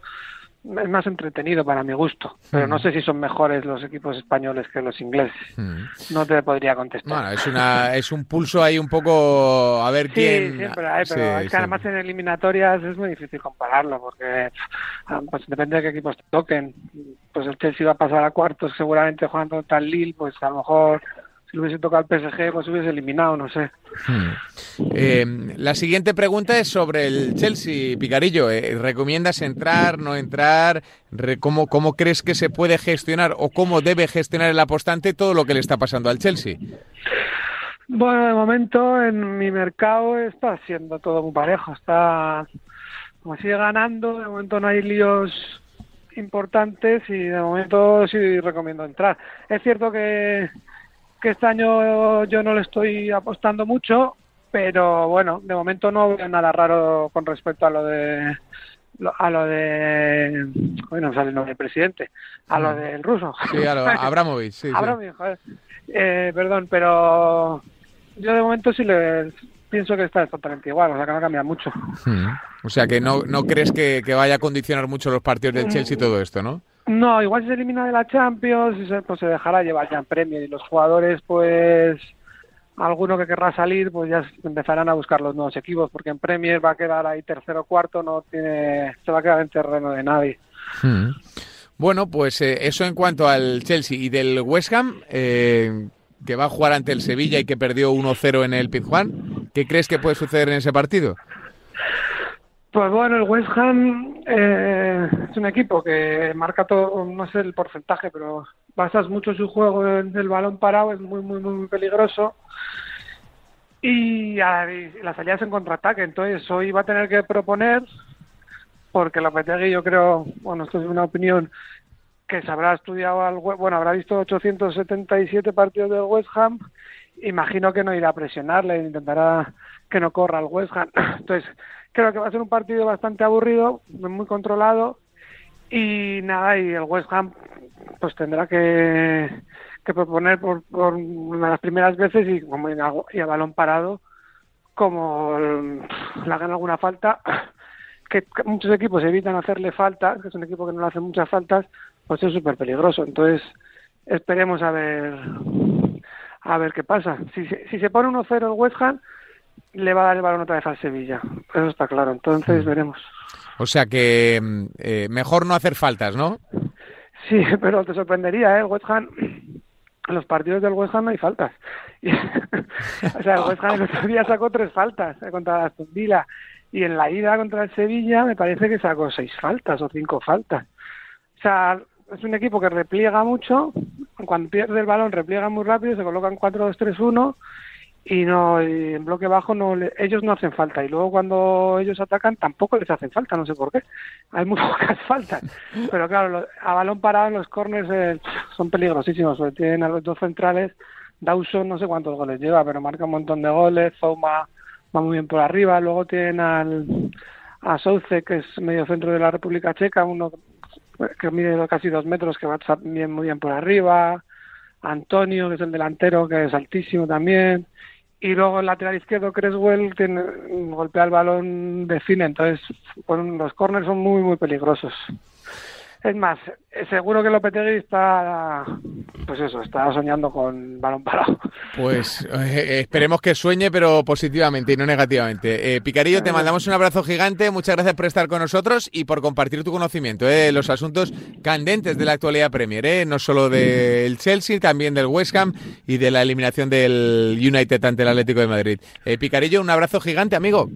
es más entretenido para mi gusto, pero no sé si son mejores los equipos españoles que los ingleses. Mm. No te podría contestar. Bueno, es una es un pulso ahí un poco a ver Sí, quién. siempre hay, pero Sí, es que sí. además en eliminatorias es muy difícil compararlo porque ah, pues depende de qué equipos te toquen. Pues el Chelsea va a pasar a cuartos seguramente jugando el Lille, pues a lo mejor si hubiese tocado al PSG pues hubiese eliminado, no sé. Hmm. Eh, la siguiente pregunta es sobre el Chelsea, Picarillo. Eh, ¿Recomiendas entrar, no entrar? ¿Cómo, ¿Cómo crees que se puede gestionar o cómo debe gestionar el apostante todo lo que le está pasando al Chelsea? Bueno, de momento en mi mercado está siendo todo muy parejo. Está como sigue ganando, de momento no hay líos importantes y de momento sí recomiendo entrar. Es cierto que, que este año yo no le estoy apostando mucho, pero bueno, de momento no veo nada raro con respecto a lo de a lo de bueno no sale el nombre del presidente a lo del ruso. Sí a lo Abramovich sí, Abramovich joder. Eh, perdón pero yo de momento sí le pienso que está totalmente igual o sea que no cambia mucho. Hmm. o sea que no no crees que, que, vaya a condicionar mucho los partidos del Chelsea y todo esto no no igual se elimina de la Champions pues se dejará llevar ya en Premier y los jugadores pues alguno que querrá salir, pues ya empezarán a buscar los nuevos equipos, porque en Premier va a quedar ahí tercero o cuarto, no tiene, se va a quedar en terreno de nadie. Hmm. Bueno, pues eh, eso en cuanto al Chelsea y del West Ham, eh, que va a jugar ante el Sevilla y que perdió 1-0 en el Pizjuán. ¿Qué crees que puede suceder en ese partido? Pues bueno, el West Ham eh, es un equipo que marca todo, no sé el porcentaje, pero basas mucho su juego en el balón parado, es muy, muy, muy peligroso. Y, las salidas en contraataque, entonces hoy va a tener que proponer, porque Lopetegui yo creo, bueno, esto es una opinión, que se habrá estudiado, al, bueno, habrá visto 877 partidos del West Ham, imagino que no irá a presionarle, intentará que no corra el West Ham. Entonces, creo que va a ser un partido bastante aburrido, muy controlado y nada, y el West Ham pues tendrá que, que proponer por, por las primeras veces y, como y a balón parado, como le hagan alguna falta, que muchos equipos evitan hacerle falta, que es un equipo que no le hace muchas faltas, pues es súper peligroso. Entonces, esperemos a ver a ver qué pasa. Si, si se pone 1-0 el West Ham, le va a dar el balón otra vez al Sevilla. Eso está claro. Entonces veremos. O sea que mm, eh, mejor no hacer faltas, ¿no? Sí, pero te sorprendería, ¿eh? El West Ham, en los partidos del West Ham no hay faltas. o sea, el West Ham el otro día sacó tres faltas eh, contra Aston Villa y en la ida contra el Sevilla me parece que sacó seis faltas o cinco faltas. O sea, es un equipo que repliega mucho, cuando pierde el balón repliega muy rápido, se colocan 4-2-3-1 y no en bloque bajo no ellos no hacen falta. Y luego cuando ellos atacan tampoco les hacen falta no sé por qué. Hay muy pocas faltas. Pero claro a balón parado en los corners eh, son peligrosísimos tienen a los dos centrales Dawson no sé cuántos goles lleva pero marca un montón de goles Zouma va muy bien por arriba luego tienen al a Souce que es medio centro de la República Checa uno que mide casi dos metros que va bien muy bien por arriba Antonio que es el delantero que es altísimo también y luego el lateral izquierdo Creswell tiene, golpea el balón de cine, entonces los corners son muy muy peligrosos. Es más, eh, seguro que Lopetegui está, pues eso, está soñando con balón parado. Pues eh, esperemos que sueñe, pero positivamente y no negativamente. Eh, Picarillo, te mandamos un abrazo gigante, muchas gracias por estar con nosotros y por compartir tu conocimiento de los asuntos candentes de la actualidad Premier, no solo del Chelsea, también del West Ham y de la eliminación del United ante el Atlético de Madrid. Picarillo, un abrazo gigante, amigo.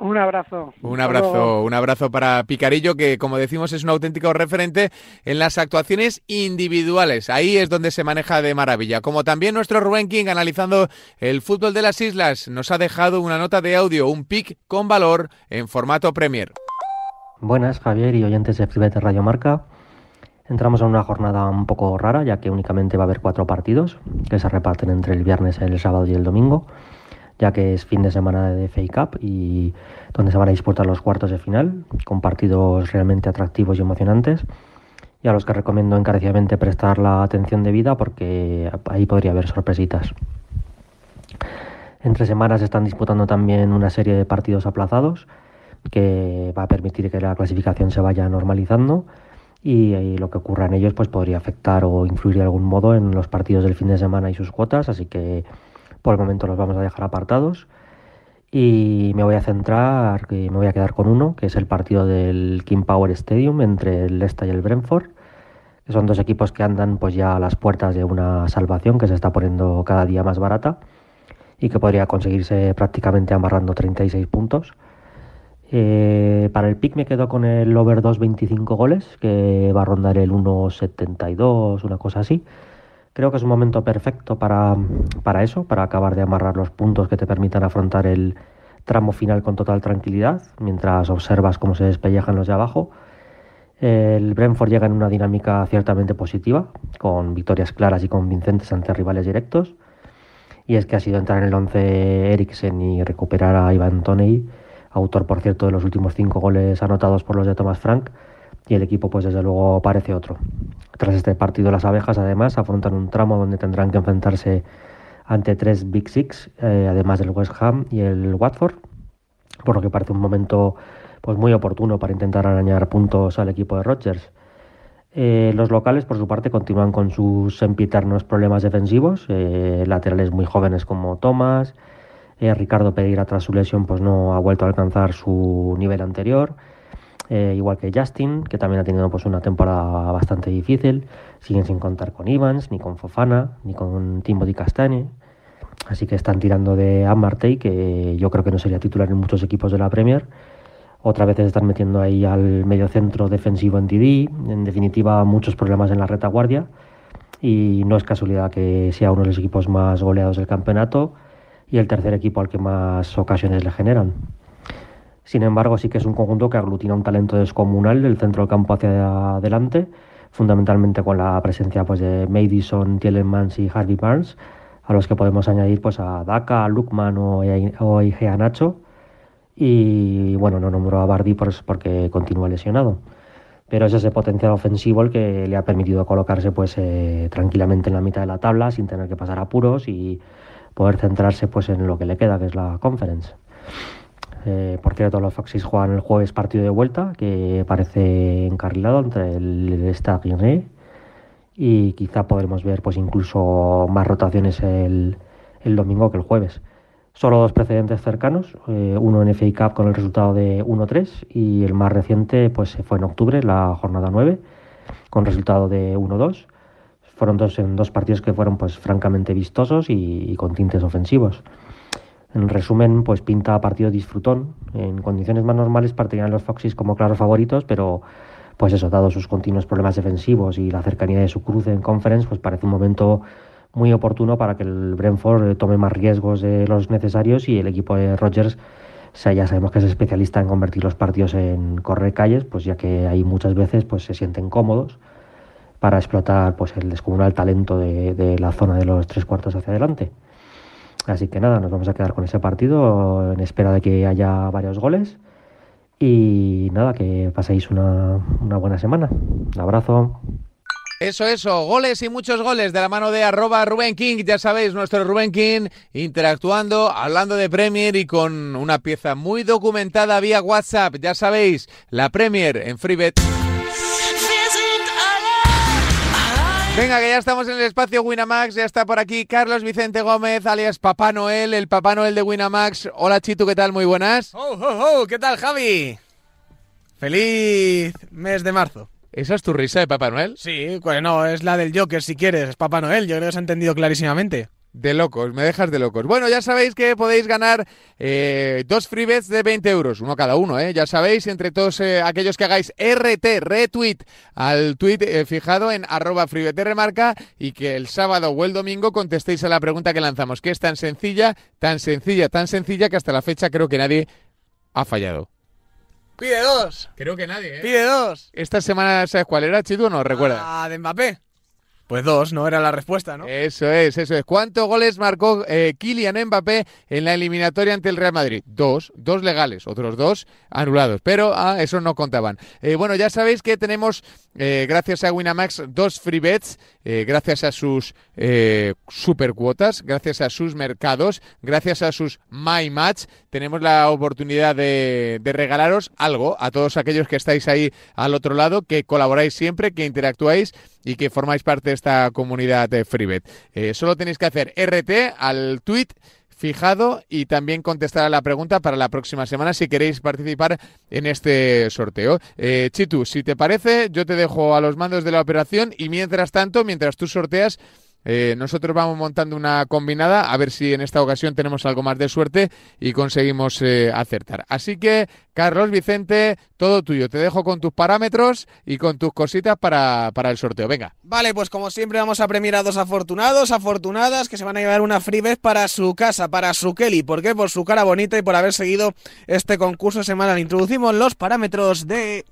Un abrazo. Un abrazo, un abrazo para Picarillo, que como decimos es un auténtico referente en las actuaciones individuales. Ahí es donde se maneja de maravilla. Como también nuestro Rubén King, analizando el fútbol de las islas, nos ha dejado una nota de audio, un pick con valor en formato Premier. Buenas, Javier y oyentes de Fribete Radio Marca. Entramos en una jornada un poco rara, ya que únicamente va a haber cuatro partidos que se reparten entre el viernes, el sábado y el domingo ya que es fin de semana de FA Cup y donde se van a disputar los cuartos de final, con partidos realmente atractivos y emocionantes, y a los que recomiendo encarecidamente prestar la atención debida porque ahí podría haber sorpresitas. Entre semanas se están disputando también una serie de partidos aplazados que va a permitir que la clasificación se vaya normalizando y, lo que ocurra en ellos pues podría afectar o influir de algún modo en los partidos del fin de semana y sus cuotas, así que por el momento los vamos a dejar apartados y me voy a centrar, me voy a quedar con uno, que es el partido del King Power Stadium entre el Leicester y el Brentford, que son dos equipos que andan pues ya a las puertas de una salvación que se está poniendo cada día más barata y que podría conseguirse prácticamente amarrando 36 puntos. Eh, para el pick me quedo con el over 2.25 goles, que va a rondar el 1.72, una cosa así. Creo que es un momento perfecto para, para eso, para acabar de amarrar los puntos que te permitan afrontar el tramo final con total tranquilidad, mientras observas cómo se despellejan los de abajo. El Brentford llega en una dinámica ciertamente positiva, con victorias claras y convincentes ante rivales directos. Y es que ha sido entrar en el 11 Eriksen y recuperar a Ivan Toney autor por cierto de los últimos cinco goles anotados por los de Thomas Frank, y el equipo pues desde luego parece otro. Tras este partido las abejas además afrontan un tramo donde tendrán que enfrentarse ante tres Big Six, eh, además del West Ham y el Watford, por lo que parece un momento pues muy oportuno para intentar arañar puntos al equipo de Rodgers. Eh, los locales, por su parte, continúan con sus sempiternos problemas defensivos, eh, laterales muy jóvenes como Thomas, Ricardo Pereira tras su lesión pues no ha vuelto a alcanzar su nivel anterior, igual que Justin, que también ha tenido pues una temporada bastante difícil, siguen sin contar con Evans, ni con Fofana, ni con Timothy Castagne, Así que están tirando de Amartey, que yo creo que no sería titular en muchos equipos de la Premier. Otra vez están metiendo ahí al medio centro defensivo en TD. En definitiva, muchos problemas en la retaguardia. Y no es casualidad que sea uno de los equipos más goleados del campeonato y el tercer equipo al que más ocasiones le generan. Sin embargo, sí que es un conjunto que aglutina un talento descomunal del centro del campo hacia adelante, fundamentalmente con la presencia pues, de Madison, Tielemans y Harvey Barnes a los que podemos añadir pues a Daka, a Lukman o, a Igea Nacho. Y bueno, no nombró a Bardi porque continúa lesionado. Pero es ese potencial ofensivo el que le ha permitido colocarse pues eh, tranquilamente en la mitad de la tabla sin tener que pasar apuros y poder centrarse pues en lo que le queda, que es la conference. Eh, por cierto, los Foxys juegan el jueves partido de vuelta, que parece encarrilado entre el Stade y quizá podremos ver pues incluso más rotaciones el, domingo que el jueves. Solo dos precedentes cercanos, eh, uno en FA Cup con el resultado de 1-3 y el más reciente pues fue en octubre, la jornada 9, con resultado de 1-2. Fueron dos en dos partidos que fueron pues francamente vistosos y, con tintes ofensivos. En resumen, pues pinta partido disfrutón. En condiciones más normales partirían los Foxys como claros favoritos, pero pues eso, dado sus continuos problemas defensivos y la cercanía de su cruce en conference, pues parece un momento muy oportuno para que el Brentford tome más riesgos de los necesarios y el equipo de Rodgers ya sabemos que es especialista en convertir los partidos en correr calles, pues ya que ahí muchas veces pues se sienten cómodos para explotar pues el descomunal talento de la zona de los tres cuartos hacia adelante. Así que nada, nos vamos a quedar con ese partido en espera de que haya varios goles y nada, que paséis una, una buena semana. Un abrazo. Eso, eso, goles y muchos goles de la mano de arroba Rubén King, ya sabéis, nuestro Rubén King interactuando, hablando de Premier y con una pieza muy documentada vía WhatsApp, ya sabéis, la Premier en FreeBet. Venga, que ya estamos en el espacio Winamax, ya está por aquí Carlos Vicente Gómez, alias Papá Noel, el Papá Noel de Winamax. Hola Chitu, ¿qué tal? Muy buenas. Oh, oh, oh, ¿qué tal Javi? Feliz mes de marzo. ¿Esa es tu risa de Papá Noel? Sí, bueno, es la del Joker si quieres, es Papá Noel, yo creo que se ha entendido clarísimamente. De locos, me dejas de locos. Bueno, ya sabéis que podéis ganar eh, dos freebets de 20 euros, uno cada uno, ¿eh? Ya sabéis, entre todos eh, aquellos que hagáis RT, retweet al tweet eh, fijado en arroba remarca y que el sábado o el domingo contestéis a la pregunta que lanzamos, que es tan sencilla, tan sencilla, tan sencilla que hasta la fecha creo que nadie ha fallado. Pide dos. Creo que nadie, ¿eh? Pide dos. Esta semana, ¿sabes cuál era, Chido? ¿No recuerdas? Ah, de Mbappé. Pues dos, no era la respuesta, ¿no? Eso es, eso es. ¿Cuántos goles marcó eh, Kylian Mbappé en la eliminatoria ante el Real Madrid? Dos, dos legales, otros dos anulados, pero ah, eso no contaban. Eh, bueno, ya sabéis que tenemos, eh, gracias a Winamax, dos free bets, eh, gracias a sus eh, super cuotas, gracias a sus mercados, gracias a sus My Match, tenemos la oportunidad de, de regalaros algo a todos aquellos que estáis ahí al otro lado, que colaboráis siempre, que interactuáis y que formáis parte de esta comunidad de FreeBet. Eh, solo tenéis que hacer RT al tweet fijado y también contestar a la pregunta para la próxima semana si queréis participar en este sorteo. Eh, Chitu, si te parece, yo te dejo a los mandos de la operación y mientras tanto, mientras tú sorteas, eh, nosotros vamos montando una combinada a ver si en esta ocasión tenemos algo más de suerte y conseguimos eh, acertar. Así que, Carlos Vicente, todo tuyo. Te dejo con tus parámetros y con tus cositas para, para el sorteo. Venga. Vale, pues como siempre vamos a premiar a dos afortunados, afortunadas que se van a llevar una free para su casa, para su Kelly. ¿Por qué? Por su cara bonita y por haber seguido este concurso semanal. Introducimos los parámetros de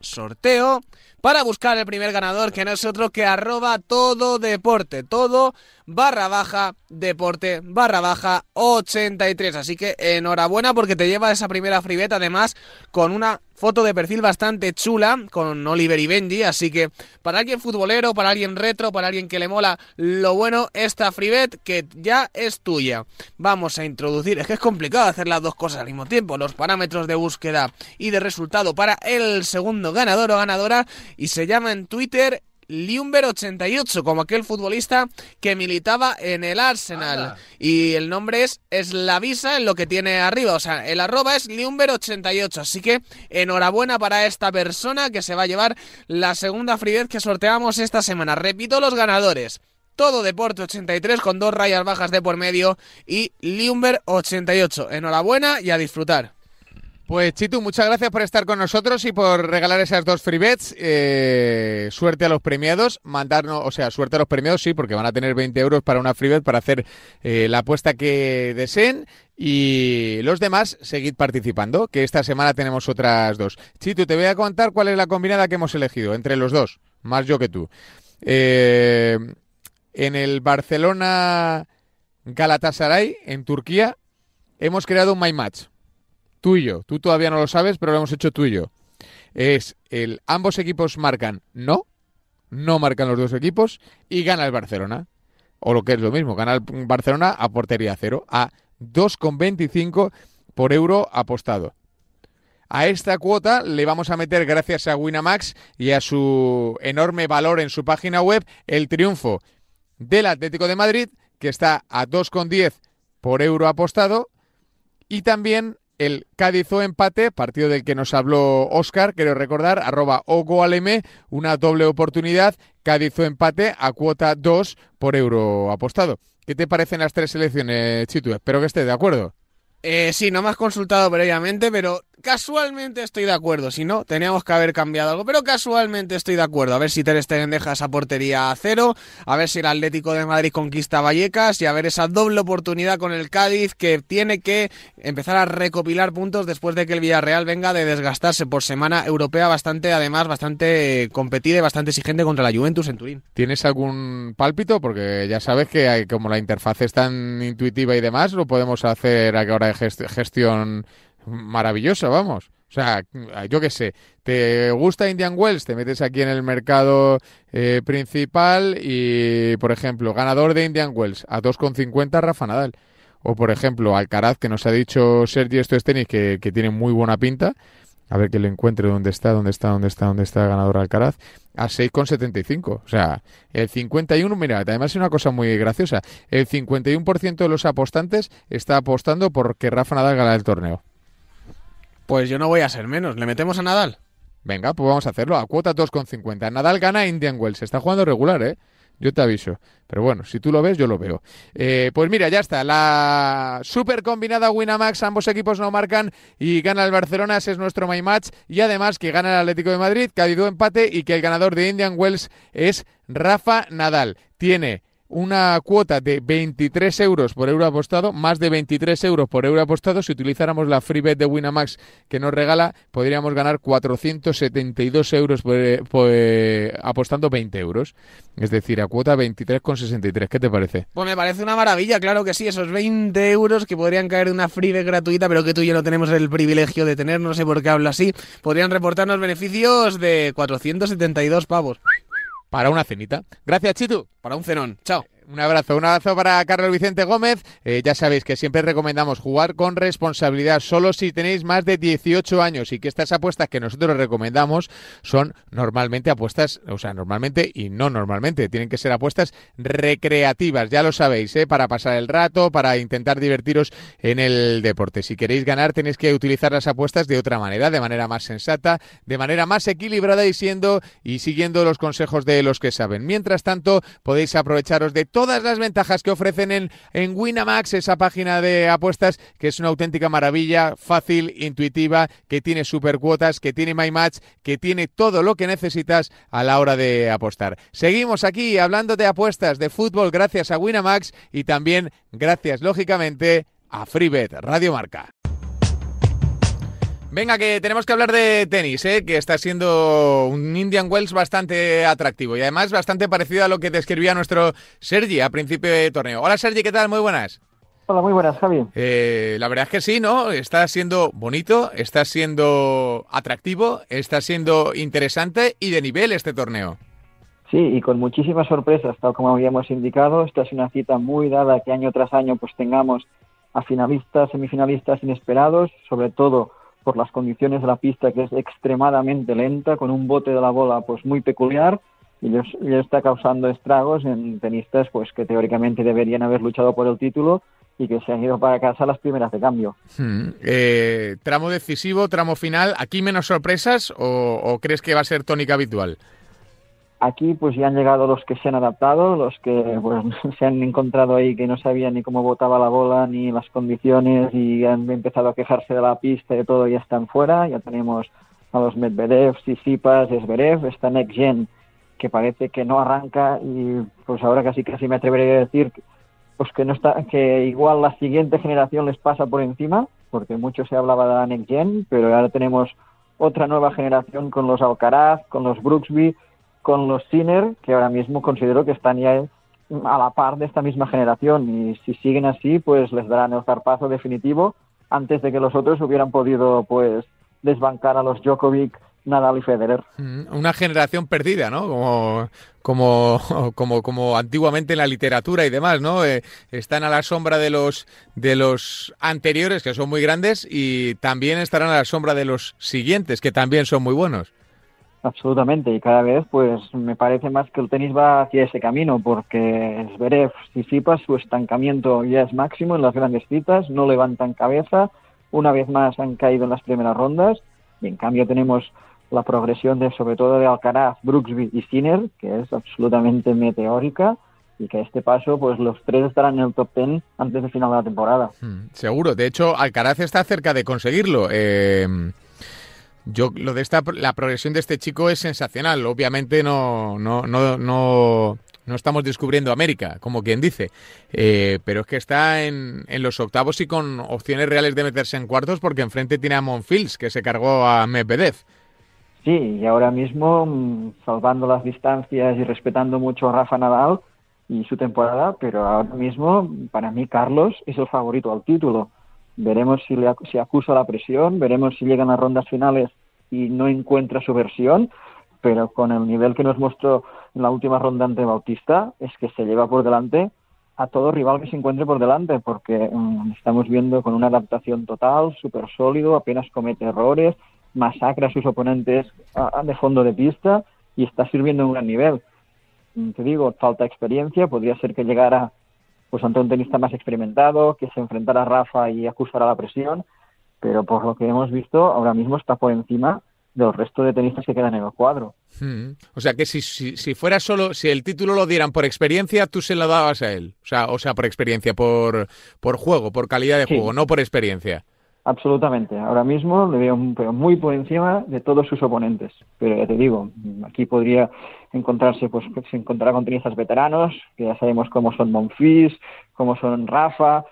sorteo. Para buscar el primer ganador, que no es otro que arroba todo deporte, todo barra baja deporte barra baja 83. Así que enhorabuena porque te lleva esa primera fribeta además con una foto de perfil bastante chula con Oliver y Benji, así que para alguien futbolero, para alguien retro, para alguien que le mola lo bueno, esta freebet que ya es tuya. Vamos a introducir, es que es complicado hacer las dos cosas al mismo tiempo, los parámetros de búsqueda y de resultado para el segundo ganador o ganadora y se llama en Twitter Liumber88, como aquel futbolista que militaba en el Arsenal. Y el nombre es Eslavisa en lo que tiene arriba. O sea, el arroba es Liumber88. Así que enhorabuena para esta persona que se va a llevar la segunda freebet que sorteamos esta semana. Repito los ganadores. Todo Deporte 83 con dos rayas bajas de por medio y Liumber 88. Enhorabuena y a disfrutar. Pues Chitu, muchas gracias por estar con nosotros y por regalar esas dos free bets. Eh, suerte a los premiados, mandarnos, o sea, suerte a los premiados sí, porque van a tener 20 euros para una free bet para hacer eh, la apuesta que deseen. Y los demás, seguid participando, que esta semana tenemos otras dos. Chitu, te voy a contar cuál es la combinada que hemos elegido entre los dos, más yo que tú. Eh, en el Barcelona Galatasaray, en Turquía, hemos creado un My Match tú y yo. Tú todavía no lo sabes, pero lo hemos hecho tú y yo. Es el ambos equipos marcan no, no marcan los dos equipos y gana el Barcelona. O lo que es lo mismo, gana el Barcelona a portería cero, a 2,25 por euro apostado. A esta cuota le vamos a meter, gracias a Winamax y a su enorme valor en su página web, el triunfo del Atlético de Madrid, que está a 2,10 por euro apostado, y también el Cádiz o empate, partido del que nos habló Oscar, quiero recordar, arroba ogoalm, una doble oportunidad, Cádiz o empate a cuota 2 por euro apostado. ¿Qué te parecen las tres selecciones, Chitu? Espero que estés de acuerdo. Eh, sí, no me has consultado previamente, pero casualmente estoy de acuerdo. Si no, teníamos que haber cambiado algo, pero casualmente estoy de acuerdo. A ver si Ter Stegen deja esa portería a cero, a ver si el Atlético de Madrid conquista Vallecas y a ver esa doble oportunidad con el Cádiz que tiene que empezar a recopilar puntos después de que el Villarreal venga de desgastarse por semana europea bastante, además, bastante competida y bastante exigente contra la Juventus en Turín. ¿Tienes algún pálpito? Porque ya sabes que hay, como la interfaz es tan intuitiva y demás, lo podemos hacer a gestión maravillosa, vamos. O sea, yo qué sé, ¿te gusta Indian Wells? Te metes aquí en el mercado eh, principal y, por ejemplo, ganador de Indian Wells a 2,50 Rafa Nadal. O, por ejemplo, Alcaraz, que nos ha dicho Sergi esto es tenis, que, que tiene muy buena pinta. A ver que lo encuentre dónde está, dónde está, dónde está, dónde está el ganador Alcaraz. A 6,75. O sea, el 51, mira, además es una cosa muy graciosa. El 51% de los apostantes está apostando por que Rafa Nadal gane el torneo. Pues yo no voy a ser menos. ¿Le metemos a Nadal? Venga, pues vamos a haerlo. A cuota 2,50. Nadal gana Indian Wells. Está jugando regular, ¿eh? Yo te aviso. Pero bueno, si tú lo ves, yo lo veo. Eh, pues mira, ya está. La super combinada Winamax. Ambos equipos no marcan y gana el Barcelona. Ese es nuestro my match. Y además que gana el Atlético de Madrid, que ha habido empate y que el ganador de Indian Wells es Rafa Nadal. Tiene una cuota de 23 euros por euro apostado, más de 23 euros por euro apostado. Si utilizáramos la free bet de Winamax que nos regala, podríamos ganar 472 euros por, apostando 20 euros. Es decir, a cuota 23,63. ¿Qué te parece? Pues me parece una maravilla, claro que sí. Esos 20 euros que podrían caer de una free bet gratuita, pero que tú y yo no tenemos el privilegio de tener, no sé por qué hablo así, podrían reportarnos beneficios de 472 pavos. Para una cenita. Gracias, Chitu. Para un cenón. Chao. Un abrazo, un abrazo para Carlos Vicente Gómez. Eh, ya sabéis que siempre recomendamos jugar con responsabilidad, solo si tenéis más de 18 años y que estas apuestas que nosotros recomendamos son normalmente apuestas, o sea, normalmente y no normalmente, tienen que ser apuestas recreativas, ya lo sabéis, ¿eh? para pasar el rato, para intentar divertiros en el deporte. Si queréis ganar tenéis que utilizar las apuestas de otra manera, de manera más sensata, de manera más equilibrada y siendo y siguiendo los consejos de los que saben. Mientras tanto, podéis aprovecharos de todo todas las ventajas que ofrecen en, Winamax, esa página de apuestas que es una auténtica maravilla, fácil, intuitiva, que tiene super cuotas, que tiene My Match, que tiene todo lo que necesitas a la hora de apostar. Seguimos aquí hablando de apuestas de fútbol gracias a Winamax y también gracias, lógicamente, a FreeBet Radio Marca. Venga, que tenemos que hablar de tenis, ¿eh? que está siendo un Indian Wells bastante atractivo y además bastante parecido a lo que describía nuestro Sergi a principio de torneo. Hola Sergi, ¿qué tal? Muy buenas. Hola, muy buenas, Javi. Eh, la verdad es que sí, ¿no? Está siendo bonito, está siendo atractivo, está siendo interesante y de nivel este torneo. Sí, y con muchísimas sorpresas, tal como habíamos indicado. Esta es una cita muy dada que año tras año pues tengamos a finalistas, semifinalistas inesperados, sobre todo por las condiciones de la pista que es extremadamente lenta, con un bote de la bola pues muy peculiar y ello, está causando estragos en tenistas pues que teóricamente deberían haber luchado por el título y que se han ido para casa las primeras de cambio. Hmm, eh, tramo decisivo, tramo final, ¿aquí menos sorpresas o crees que va a ser tónica habitual? Aquí pues ya han llegado los que se han adaptado, los que pues, se han encontrado ahí que no sabían ni cómo botaba la bola ni las condiciones y han empezado a quejarse de la pista y de todo, ya están fuera. Ya tenemos a los Medvedev, Tsitsipas, Esberev, esta Next Gen que parece que no arranca y pues ahora casi casi me atrevería a decir pues que no está que igual la siguiente generación les pasa por encima porque mucho se hablaba de la Next Gen, pero ahora tenemos otra nueva generación con los Alcaraz, con los Brooksby con los Sinner, que ahora mismo considero que están ya a la par de esta misma generación y si siguen así, pues les darán el zarpazo definitivo antes de que los otros hubieran podido pues desbancar a los Djokovic, Nadal y Federer. Mm, una generación perdida, ¿no? Como, como, como, como antiguamente en la literatura y demás, ¿no? Eh, están a la sombra de los, de los anteriores, que son muy grandes, y también estarán a la sombra de los siguientes, que también son muy buenos. Absolutamente, y cada vez pues me parece más que el tenis va hacia ese camino, porque Zverev y Sipas su estancamiento ya es máximo en las grandes citas, no levantan cabeza, una vez más han caído en las primeras rondas, y en cambio tenemos la progresión de sobre todo de Alcaraz, Brooksby y Sinner, que es absolutamente meteórica, y que a este paso pues los tres estarán en el top ten antes de final de la temporada. Hmm, seguro, de hecho Alcaraz está cerca de conseguirlo. Eh yo lo de esta la progresión de este chico es sensacional. Obviamente no no no no no estamos descubriendo América, como quien dice, eh, pero es que está en, en, los octavos y con opciones reales de meterse en cuartos porque enfrente tiene a Monfils, que se cargó a Medvedev. Sí, y ahora mismo, mm, salvando las distancias y respetando mucho a Rafa Nadal y su temporada, pero ahora mismo, para mí, Carlos es el favorito al título. Veremos si, le, si acusa la presión, veremos si llegan a rondas finales y no encuentra su versión, pero con el nivel que nos mostró en la última ronda ante Bautista, es que se lleva por delante a todo rival que se encuentre por delante, porque mm, estamos viendo con una adaptación total, súper sólido, apenas comete errores, masacra a sus oponentes de fondo de pista y está sirviendo en un gran nivel. Mm, te digo, falta experiencia, podría ser que llegara pues ante un tenista más experimentado, que se enfrentara a Rafa y acusara la presión, pero por lo que hemos visto, ahora mismo está por encima del resto de tenistas que quedan en el cuadro. Hmm. O sea que si, si, fuera solo, si el título lo dieran por experiencia, tú se lo dabas a él. O sea, o sea por experiencia, por, por juego, por calidad de juego, no por experiencia. Absolutamente. Ahora mismo le veo muy por encima de todos sus oponentes. Pero ya te digo, aquí podría encontrarse, pues se encontrará con tenistas veteranos, que ya sabemos cómo son Monfils, cómo son Rafa,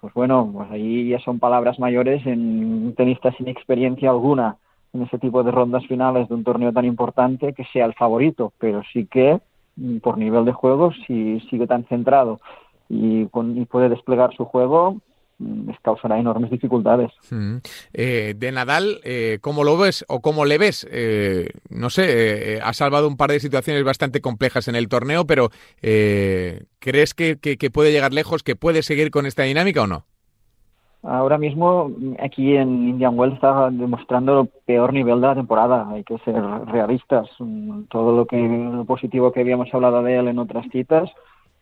pues bueno, pues ahí ya son palabras mayores en tenistas sin experiencia alguna en ese tipo de rondas finales de un torneo tan importante que sea el favorito, pero sí que mm, por nivel de juego, si sigue tan centrado y, y puede desplegar su juego, Mm, les causará enormes dificultades. Mm. Eh, de Nadal, eh, ¿cómo lo ves o cómo le ves? Eh, no sé, ha salvado un par de situaciones bastante complejas en el torneo, pero ¿crees que, puede llegar lejos, que puede seguir con esta dinámica o no? Ahora mismo aquí en Indian Wells está demostrando el peor nivel de la temporada. Hay que ser realistas. Mm, todo lo que lo positivo que habíamos hablado de él en otras citas,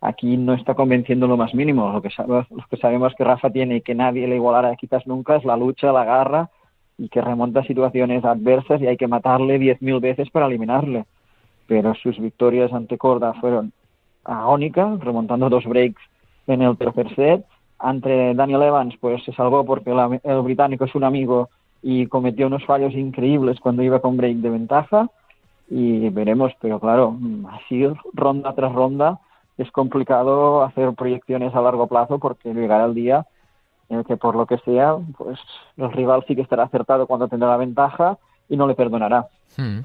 aquí no está convenciendo lo más mínimo. Lo que, lo que sabemos que Rafa tiene y que nadie le igualará quizás nunca es la lucha, la garra y que remonta situaciones adversas y hay que matarle 10.000 veces para eliminarle. Pero sus victorias ante Corda fueron agónicas, remontando dos breaks en el tercer set. Ante Daniel Evans, pues se salvó porque el británico es un amigo y cometió unos fallos increíbles cuando iba con break de ventaja. Y veremos, pero claro, así ronda tras ronda es complicado hacer proyecciones a largo plazo porque llegará el día en el que por lo que sea, pues el rival sí que estará acertado cuando tendrá la ventaja y no le perdonará. Hmm.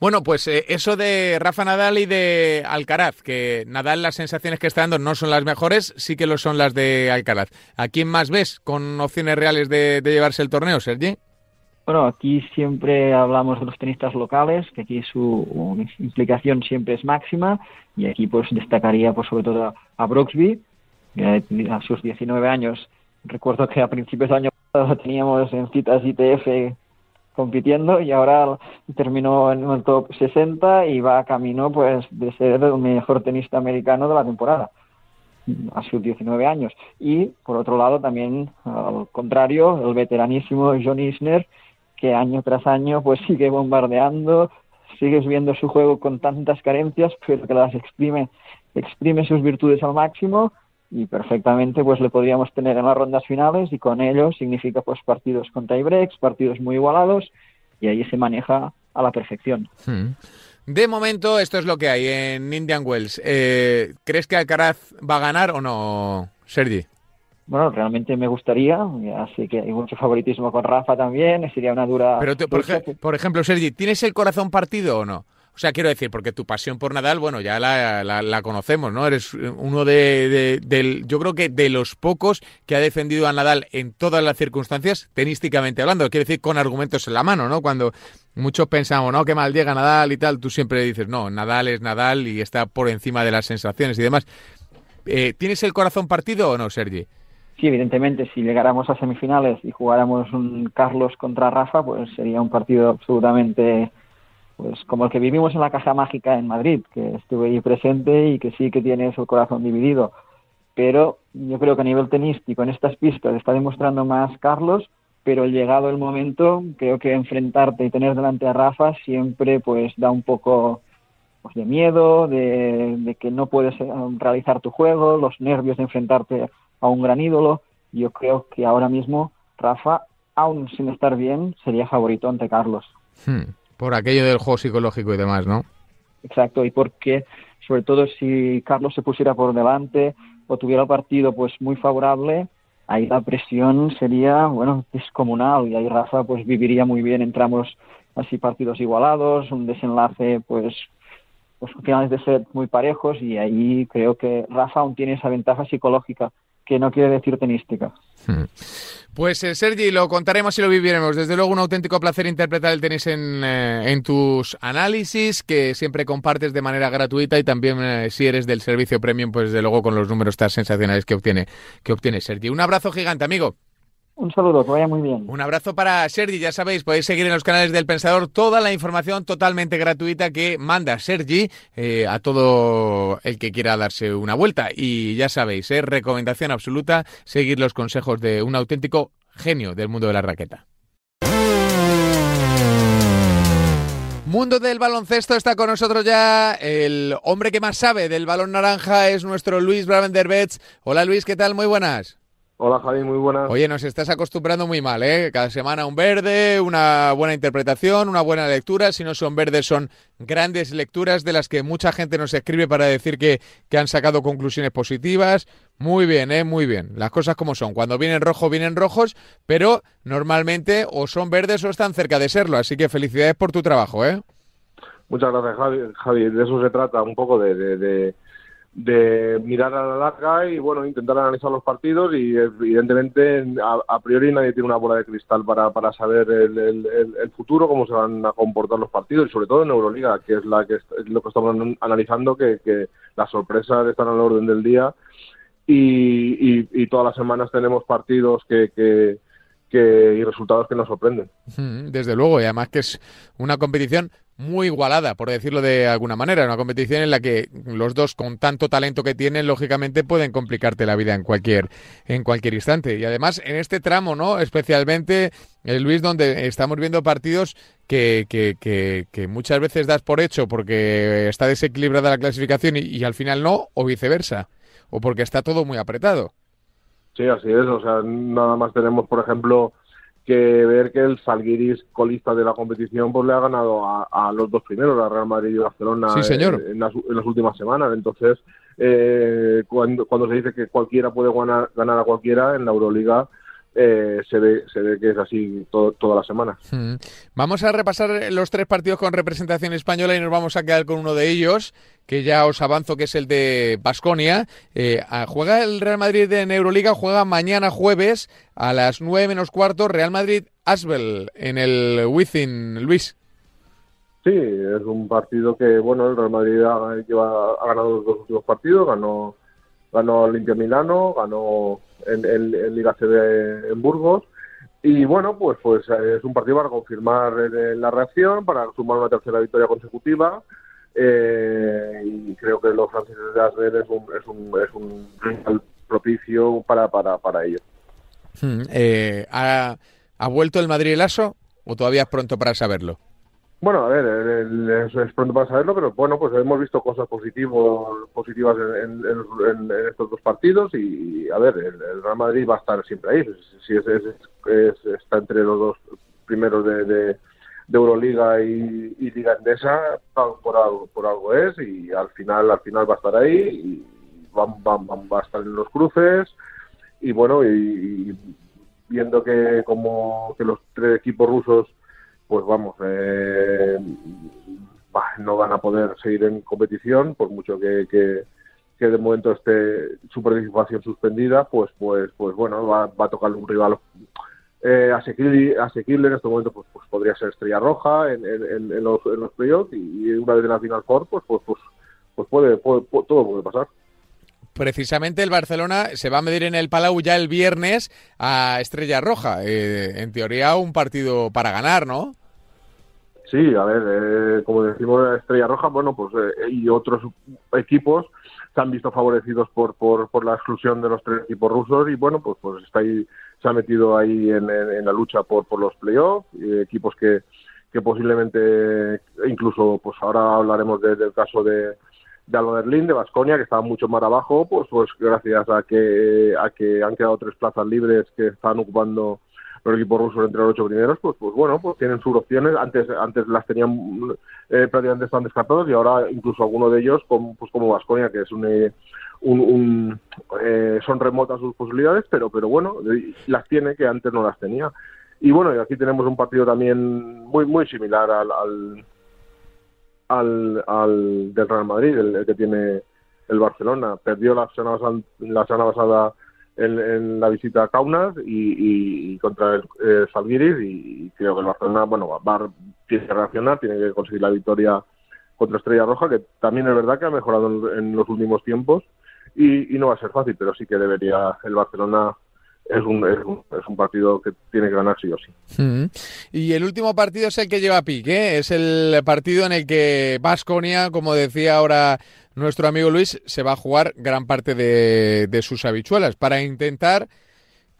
Bueno, pues eh, eso de Rafa Nadal y de Alcaraz, que Nadal las sensaciones que está dando no son las mejores, sí que lo son las de Alcaraz. ¿A quién más ves con opciones reales de, llevarse el torneo, Sergi? Bueno, aquí siempre hablamos de los tenistas locales, que aquí su implicación siempre es máxima, y aquí pues destacaría pues sobre todo a Brooksby, que a sus 19 años, recuerdo que a principios del año pasado teníamos en citas ITF compitiendo y ahora terminó en el top 60 y va a camino pues de ser el mejor tenista americano de la temporada a sus 19 años. Y por otro lado también al contrario, el veteranísimo John Isner que año tras año pues sigue bombardeando, sigues viendo su juego con tantas carencias, pero que las exprime, exprime sus virtudes al máximo y perfectamente pues le podríamos tener en las rondas finales y con ello significa pues partidos con tiebreaks, partidos muy igualados y ahí se maneja a la perfección. Hmm. De momento esto es lo que hay en Indian Wells. Eh, ¿Crees que Alcaraz va a ganar o no, Sergi? Bueno, realmente me gustaría, así que hay mucho favoritismo con Rafa también, sería una dura... Pero, por, por, ejemplo, Sergi, ¿tienes el corazón partido o no? O sea, quiero decir, porque tu pasión por Nadal, bueno, ya la, la, conocemos, ¿no? Eres uno de, del, yo creo que de los pocos que ha defendido a Nadal en todas las circunstancias, tenísticamente hablando, quiero decir, con argumentos en la mano, ¿no? Cuando muchos pensamos, no, qué mal llega Nadal y tal, tú siempre dices, no, Nadal es Nadal y está por encima de las sensaciones y demás. Eh, ¿Tienes el corazón partido o no, Sergi? Sí, evidentemente, si llegáramos a semifinales y jugáramos un Carlos contra Rafa, pues sería un partido absolutamente pues como el que vivimos en la Caja Mágica en Madrid, que estuve ahí presente y que sí que tienes el corazón dividido. Pero yo creo que a nivel tenístico en estas pistas está demostrando más Carlos, pero llegado el momento, creo que enfrentarte y tener delante a Rafa siempre pues da un poco pues, de miedo, de, de que no puedes eh, realizar tu juego, los nervios de enfrentarte a un gran ídolo. Yo creo que ahora mismo Rafa, aún sin estar bien, sería favorito ante Carlos. Hmm. Por aquello del juego psicológico y demás, ¿no? Exacto, y porque, sobre todo, si Carlos se pusiera por delante o tuviera el partido pues muy favorable, ahí la presión sería, bueno, descomunal y ahí Rafa pues viviría muy bien, entramos así partidos igualados, un desenlace pues pues finales de set muy parejos y ahí creo que Rafa aún tiene esa ventaja psicológica que no quiere decir tenística. Hmm. Pues eh, Sergi, lo contaremos y lo viviremos. Desde luego un auténtico placer interpretar el tenis en, eh, tus análisis, que siempre compartes de manera gratuita y también eh, si eres del servicio premium, pues desde luego con los números tan sensacionales que obtiene, que obtiene Sergi. Un abrazo gigante, amigo. Un saludo, que vaya muy bien. Un abrazo para Sergi, ya sabéis, podéis seguir en los canales del Pensador toda la información totalmente gratuita que manda Sergi eh, a todo el que quiera darse una vuelta. Y ya sabéis, es recomendación absoluta seguir los consejos de un auténtico genio del mundo de la raqueta. Mundo del baloncesto está con nosotros ya. El hombre que más sabe del balón naranja es nuestro Luis Bravenderbets. Hola Luis, ¿qué tal? Muy buenas. Hola Javi, muy buenas. Oye, nos estás acostumbrando muy mal, ¿eh? Cada semana un verde, una buena interpretación, una buena lectura. Si no son verdes, son grandes lecturas de las que mucha gente nos escribe para decir que, que han sacado conclusiones positivas. Muy bien, ¿eh? Muy bien. Las cosas como son. Cuando vienen rojo, vienen rojos, pero normalmente o son verdes o están cerca de serlo. Así que felicidades por tu trabajo, ¿eh? Muchas gracias, Javi. Javi. De eso se trata un poco de de mirar a la larga y bueno intentar analizar los partidos y evidentemente a, priori nadie tiene una bola de cristal para, para saber el, el, futuro cómo se van a comportar los partidos y sobre todo en Euroliga que es la que es lo que estamos analizando que, que las sorpresas están al orden del día y, y, todas las semanas tenemos partidos que, que, y resultados que nos sorprenden. Desde luego y además que es una competición muy igualada, por decirlo de alguna manera. Una competición en la que los dos, con tanto talento que tienen, lógicamente pueden complicarte la vida en cualquier, en cualquier instante. Y además, en este tramo, ¿no? Especialmente, eh, Luis, donde estamos viendo partidos que, que, que, muchas veces das por hecho porque está desequilibrada la clasificación y, y al final no, o viceversa, o porque está todo muy apretado. Sí, así es. O sea, nada más tenemos, por ejemplo, que ver que el Salguiris colista de la competición pues le ha ganado a, los dos primeros, a Real Madrid y Barcelona En, las, últimas semanas. Entonces, eh, cuando, cuando se dice que cualquiera puede ganar, ganar a cualquiera en la Euroliga eh, se, ve, se ve que es así toda la semana. Hmm. Vamos a repasar los tres partidos con representación española y nos vamos a quedar con uno de ellos, que ya os avanzo que es el de Basconia. Eh, juega el Real Madrid en Euroliga, juega mañana jueves a las 9 menos cuarto, Real Madrid Asbel en el Within, Luis. Sí, es un partido que, bueno, el Real Madrid ha, ha ganado los dos últimos partidos, ganó, ganó Olimpia Milano, ganó en, en, Liga CB en Burgos. Y bueno, pues, pues es un partido para confirmar la reacción, para sumar una tercera victoria consecutiva. Eh, y creo que los franceses de Asbel es un, es un, es un propicio para, para, para ello. Hmm, eh, ¿ha, ¿Ha vuelto el Madrid el aso o todavía es pronto para saberlo? Bueno, a ver, es, pronto para saberlo, pero bueno, pues hemos visto cosas positivos, positivas en, estos dos partidos y, a ver, el, Real Madrid va a estar siempre ahí. Si es, está entre los dos primeros de, Euroliga y, Liga Endesa, por algo, por algo es y al final, al final va a estar ahí y va, va, a estar en los cruces y bueno, y, viendo que como que los tres equipos rusos pues vamos, eh, no van a poder seguir en competición, por mucho que, que, de momento esté su participación suspendida, pues pues pues bueno, va, a tocar un rival eh, asequible, asequible, en este momento pues, pues podría ser Estrella Roja en, en, los, en los playoffs y, una vez en la Final Four, pues pues pues, pues puede, todo puede pasar precisamente el Barcelona se va a medir en el Palau ya el viernes a Estrella Roja. Eh, en teoría, un partido para ganar, ¿no? Sí, a ver, eh, como decimos Estrella Roja, bueno, pues eh, y otros equipos se han visto favorecidos por, por, por, la exclusión de los tres equipos rusos y bueno, pues pues está ahí, se ha metido ahí en, la lucha por, por los playoffs, equipos que, que posiblemente, incluso pues ahora hablaremos del caso de, de Alba Berlín, de Basconia, que estaba mucho más abajo, pues, pues gracias a que, a que han quedado tres plazas libres que están ocupando los equipos rusos entre los ocho primeros, pues, pues bueno, pues tienen sus opciones. Antes, antes las tenían eh, prácticamente están descartados y ahora incluso alguno de ellos, como, pues como Vasconia, que es un, eh, un, eh, son remotas sus posibilidades, pero, pero bueno, las tiene que antes no las tenía. Y bueno, y aquí tenemos un partido también muy, muy similar al al, al del Real Madrid, el, que tiene el Barcelona. Perdió la semana, la semana pasada en, la visita a Kaunas y, contra el Salguiris y, creo que el Barcelona bueno va, tiene que reaccionar, tiene que conseguir la victoria contra Estrella Roja, que también es verdad que ha mejorado en, los últimos tiempos y, y, no va a ser fácil, pero sí que debería el Barcelona es un, es un, partido que tiene que ganar sí o sí. Mm. Y el último partido es el que lleva pique, es el partido en el que Vasconia, como decía ahora nuestro amigo Luis, se va a jugar gran parte de, sus habichuelas para intentar,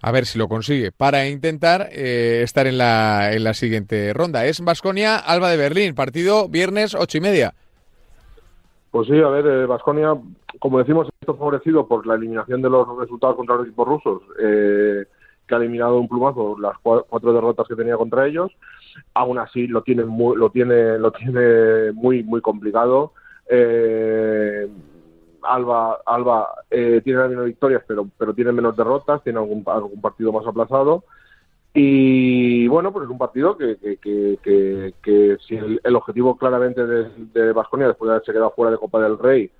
a ver si lo consigue, para intentar eh, estar en la, en la siguiente ronda. Es Vasconia, Alba de Berlín, partido viernes ocho y media. Pues sí, a ver, Vasconia, eh, como decimos, esto favorecido por la eliminación de los resultados contra los equipos rusos, eh, que ha eliminado un plumazo las cuatro derrotas que tenía contra ellos. Aún así, lo tiene muy, lo tiene, lo tiene muy, muy complicado. Eh, Alba, Alba tiene menos victorias, pero, pero tiene menos derrotas, tiene algún, algún partido más aplazado. Y bueno, pues es un partido que, que, si el, objetivo claramente de Vasconia, después de haberse quedado fuera de Copa del Rey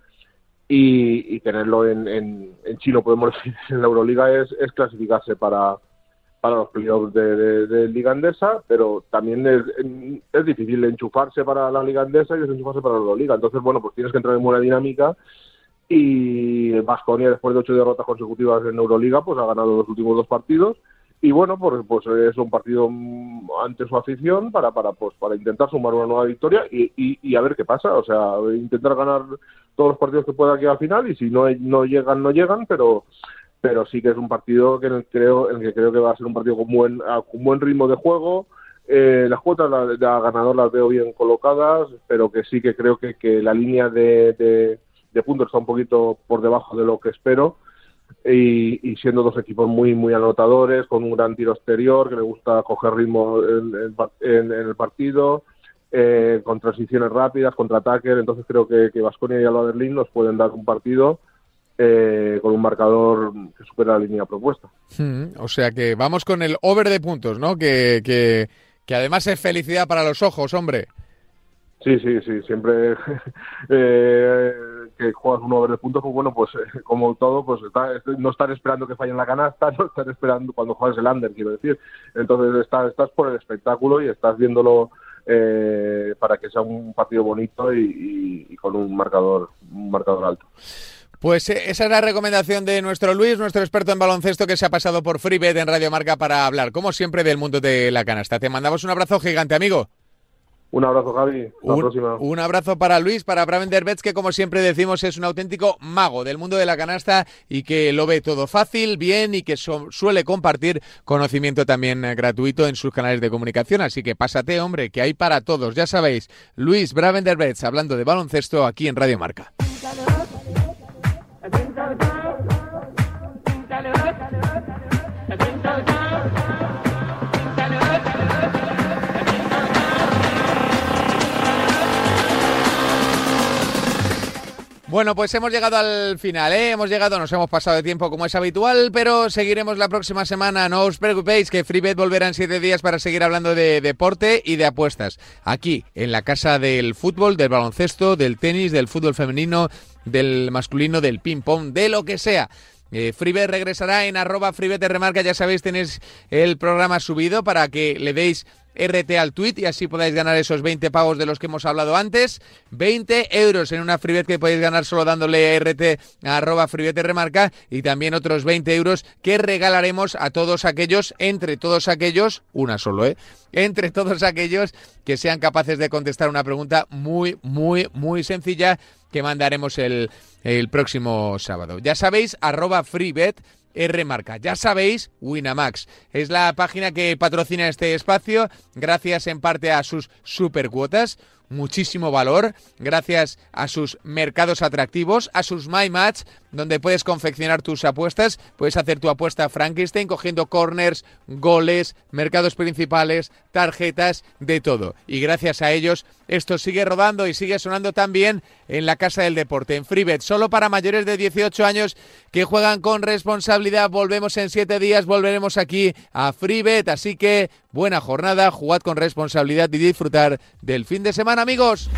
y, tenerlo en, en, chino, podemos decir, en la Euroliga, es, es clasificarse para, para los playoffs de, de, Liga Andesa, pero también es, es, difícil enchufarse para la Liga Andesa y desenchufarse para la Euroliga. Entonces, bueno, pues tienes que entrar en buena dinámica y Vasconia, después de ocho derrotas consecutivas en Euroliga, pues ha ganado los últimos dos partidos y bueno, pues, pues es un partido ante su afición para, para, pues, para intentar sumar una nueva victoria y, y, a ver qué pasa. O sea, intentar ganar todos los partidos que pueda aquí al final y si no, no llegan, no llegan, pero pero sí que es un partido que en el, creo, en el que creo que va a ser un partido con buen, con buen ritmo de juego. Eh, las cuotas de ganador las veo bien colocadas, pero que sí que creo que, que la línea de, de, puntos está un poquito por debajo de lo que espero y, siendo dos equipos muy muy anotadores, con un gran tiro exterior, que le gusta coger ritmo en, el partido. Eh, con transiciones rápidas, contraataques, entonces creo que, que Vasconia y Alba Berlín nos pueden dar un partido eh, con un marcador que supera la línea propuesta. Hmm, o sea que vamos con el over de puntos, ¿no? Que, que, que además es felicidad para los ojos, hombre. Sí, sí, sí, siempre eh, que juegas un over de puntos, pues bueno, pues eh, como todo, pues no estar esperando que fallen la canasta, no estar esperando cuando juegas el under, quiero decir. Entonces estás, estás por el espectáculo y estás viéndolo eh, para que sea un partido bonito y, con un marcador, un marcador alto. Pues eh, esa es la recomendación de nuestro Luis, nuestro experto en baloncesto que se ha pasado por FreeBet en Radio Marca para hablar, como siempre, del mundo de la canasta. Te mandamos un abrazo gigante, amigo. Un abrazo, Javi. Hasta un, la próxima. Un abrazo para Luis, para Bravender Bets, que como siempre decimos es un auténtico mago del mundo de la canasta y que lo ve todo fácil, bien y que so suele compartir conocimiento también eh, gratuito en sus canales de comunicación. Así que pásate, hombre, que hay para todos. Ya sabéis, Luis Bets hablando de baloncesto aquí en Radio Marca. Bueno, pues hemos llegado al final, ¿eh? Hemos llegado, nos hemos pasado de tiempo como es habitual, pero seguiremos la próxima semana. No os preocupéis que FreeBet volverá en siete días para seguir hablando de deporte y de apuestas. Aquí, en la casa del fútbol, del baloncesto, del tenis, del fútbol femenino, del masculino, del ping-pong, de lo que sea. Eh, FreeBet regresará en arroba FreeBet remarca, ya sabéis, tenéis el programa subido para que le deis RT al tweet y así podáis ganar esos 20 pavos de los que hemos hablado antes. 20 euros en una freebet que podéis ganar solo dándole RT a arroba freebet remarca y también otros 20 euros que regalaremos a todos aquellos, entre todos aquellos, una solo, ¿eh? Entre todos aquellos que sean capaces de contestar una pregunta muy, muy, muy sencilla que mandaremos el, el próximo sábado. Ya sabéis, arroba freebet Rmarca. Ya sabéis, Winamax es la página que patrocina este espacio, gracias en parte a sus supercuotas, muchísimo valor, gracias a sus mercados atractivos, a sus My Match, donde puedes confeccionar tus apuestas, puedes hacer tu apuesta Frankenstein cogiendo corners, goles, mercados principales, tarjetas, de todo. Y gracias a ellos esto sigue rodando y sigue sonando también en la Casa del Deporte, en FreeBet, solo para mayores de 18 años que juegan con responsabilidad. Volvemos en siete días, volveremos aquí a FreeBet, así que buena jornada, jugad con responsabilidad y disfrutar del fin de amigos.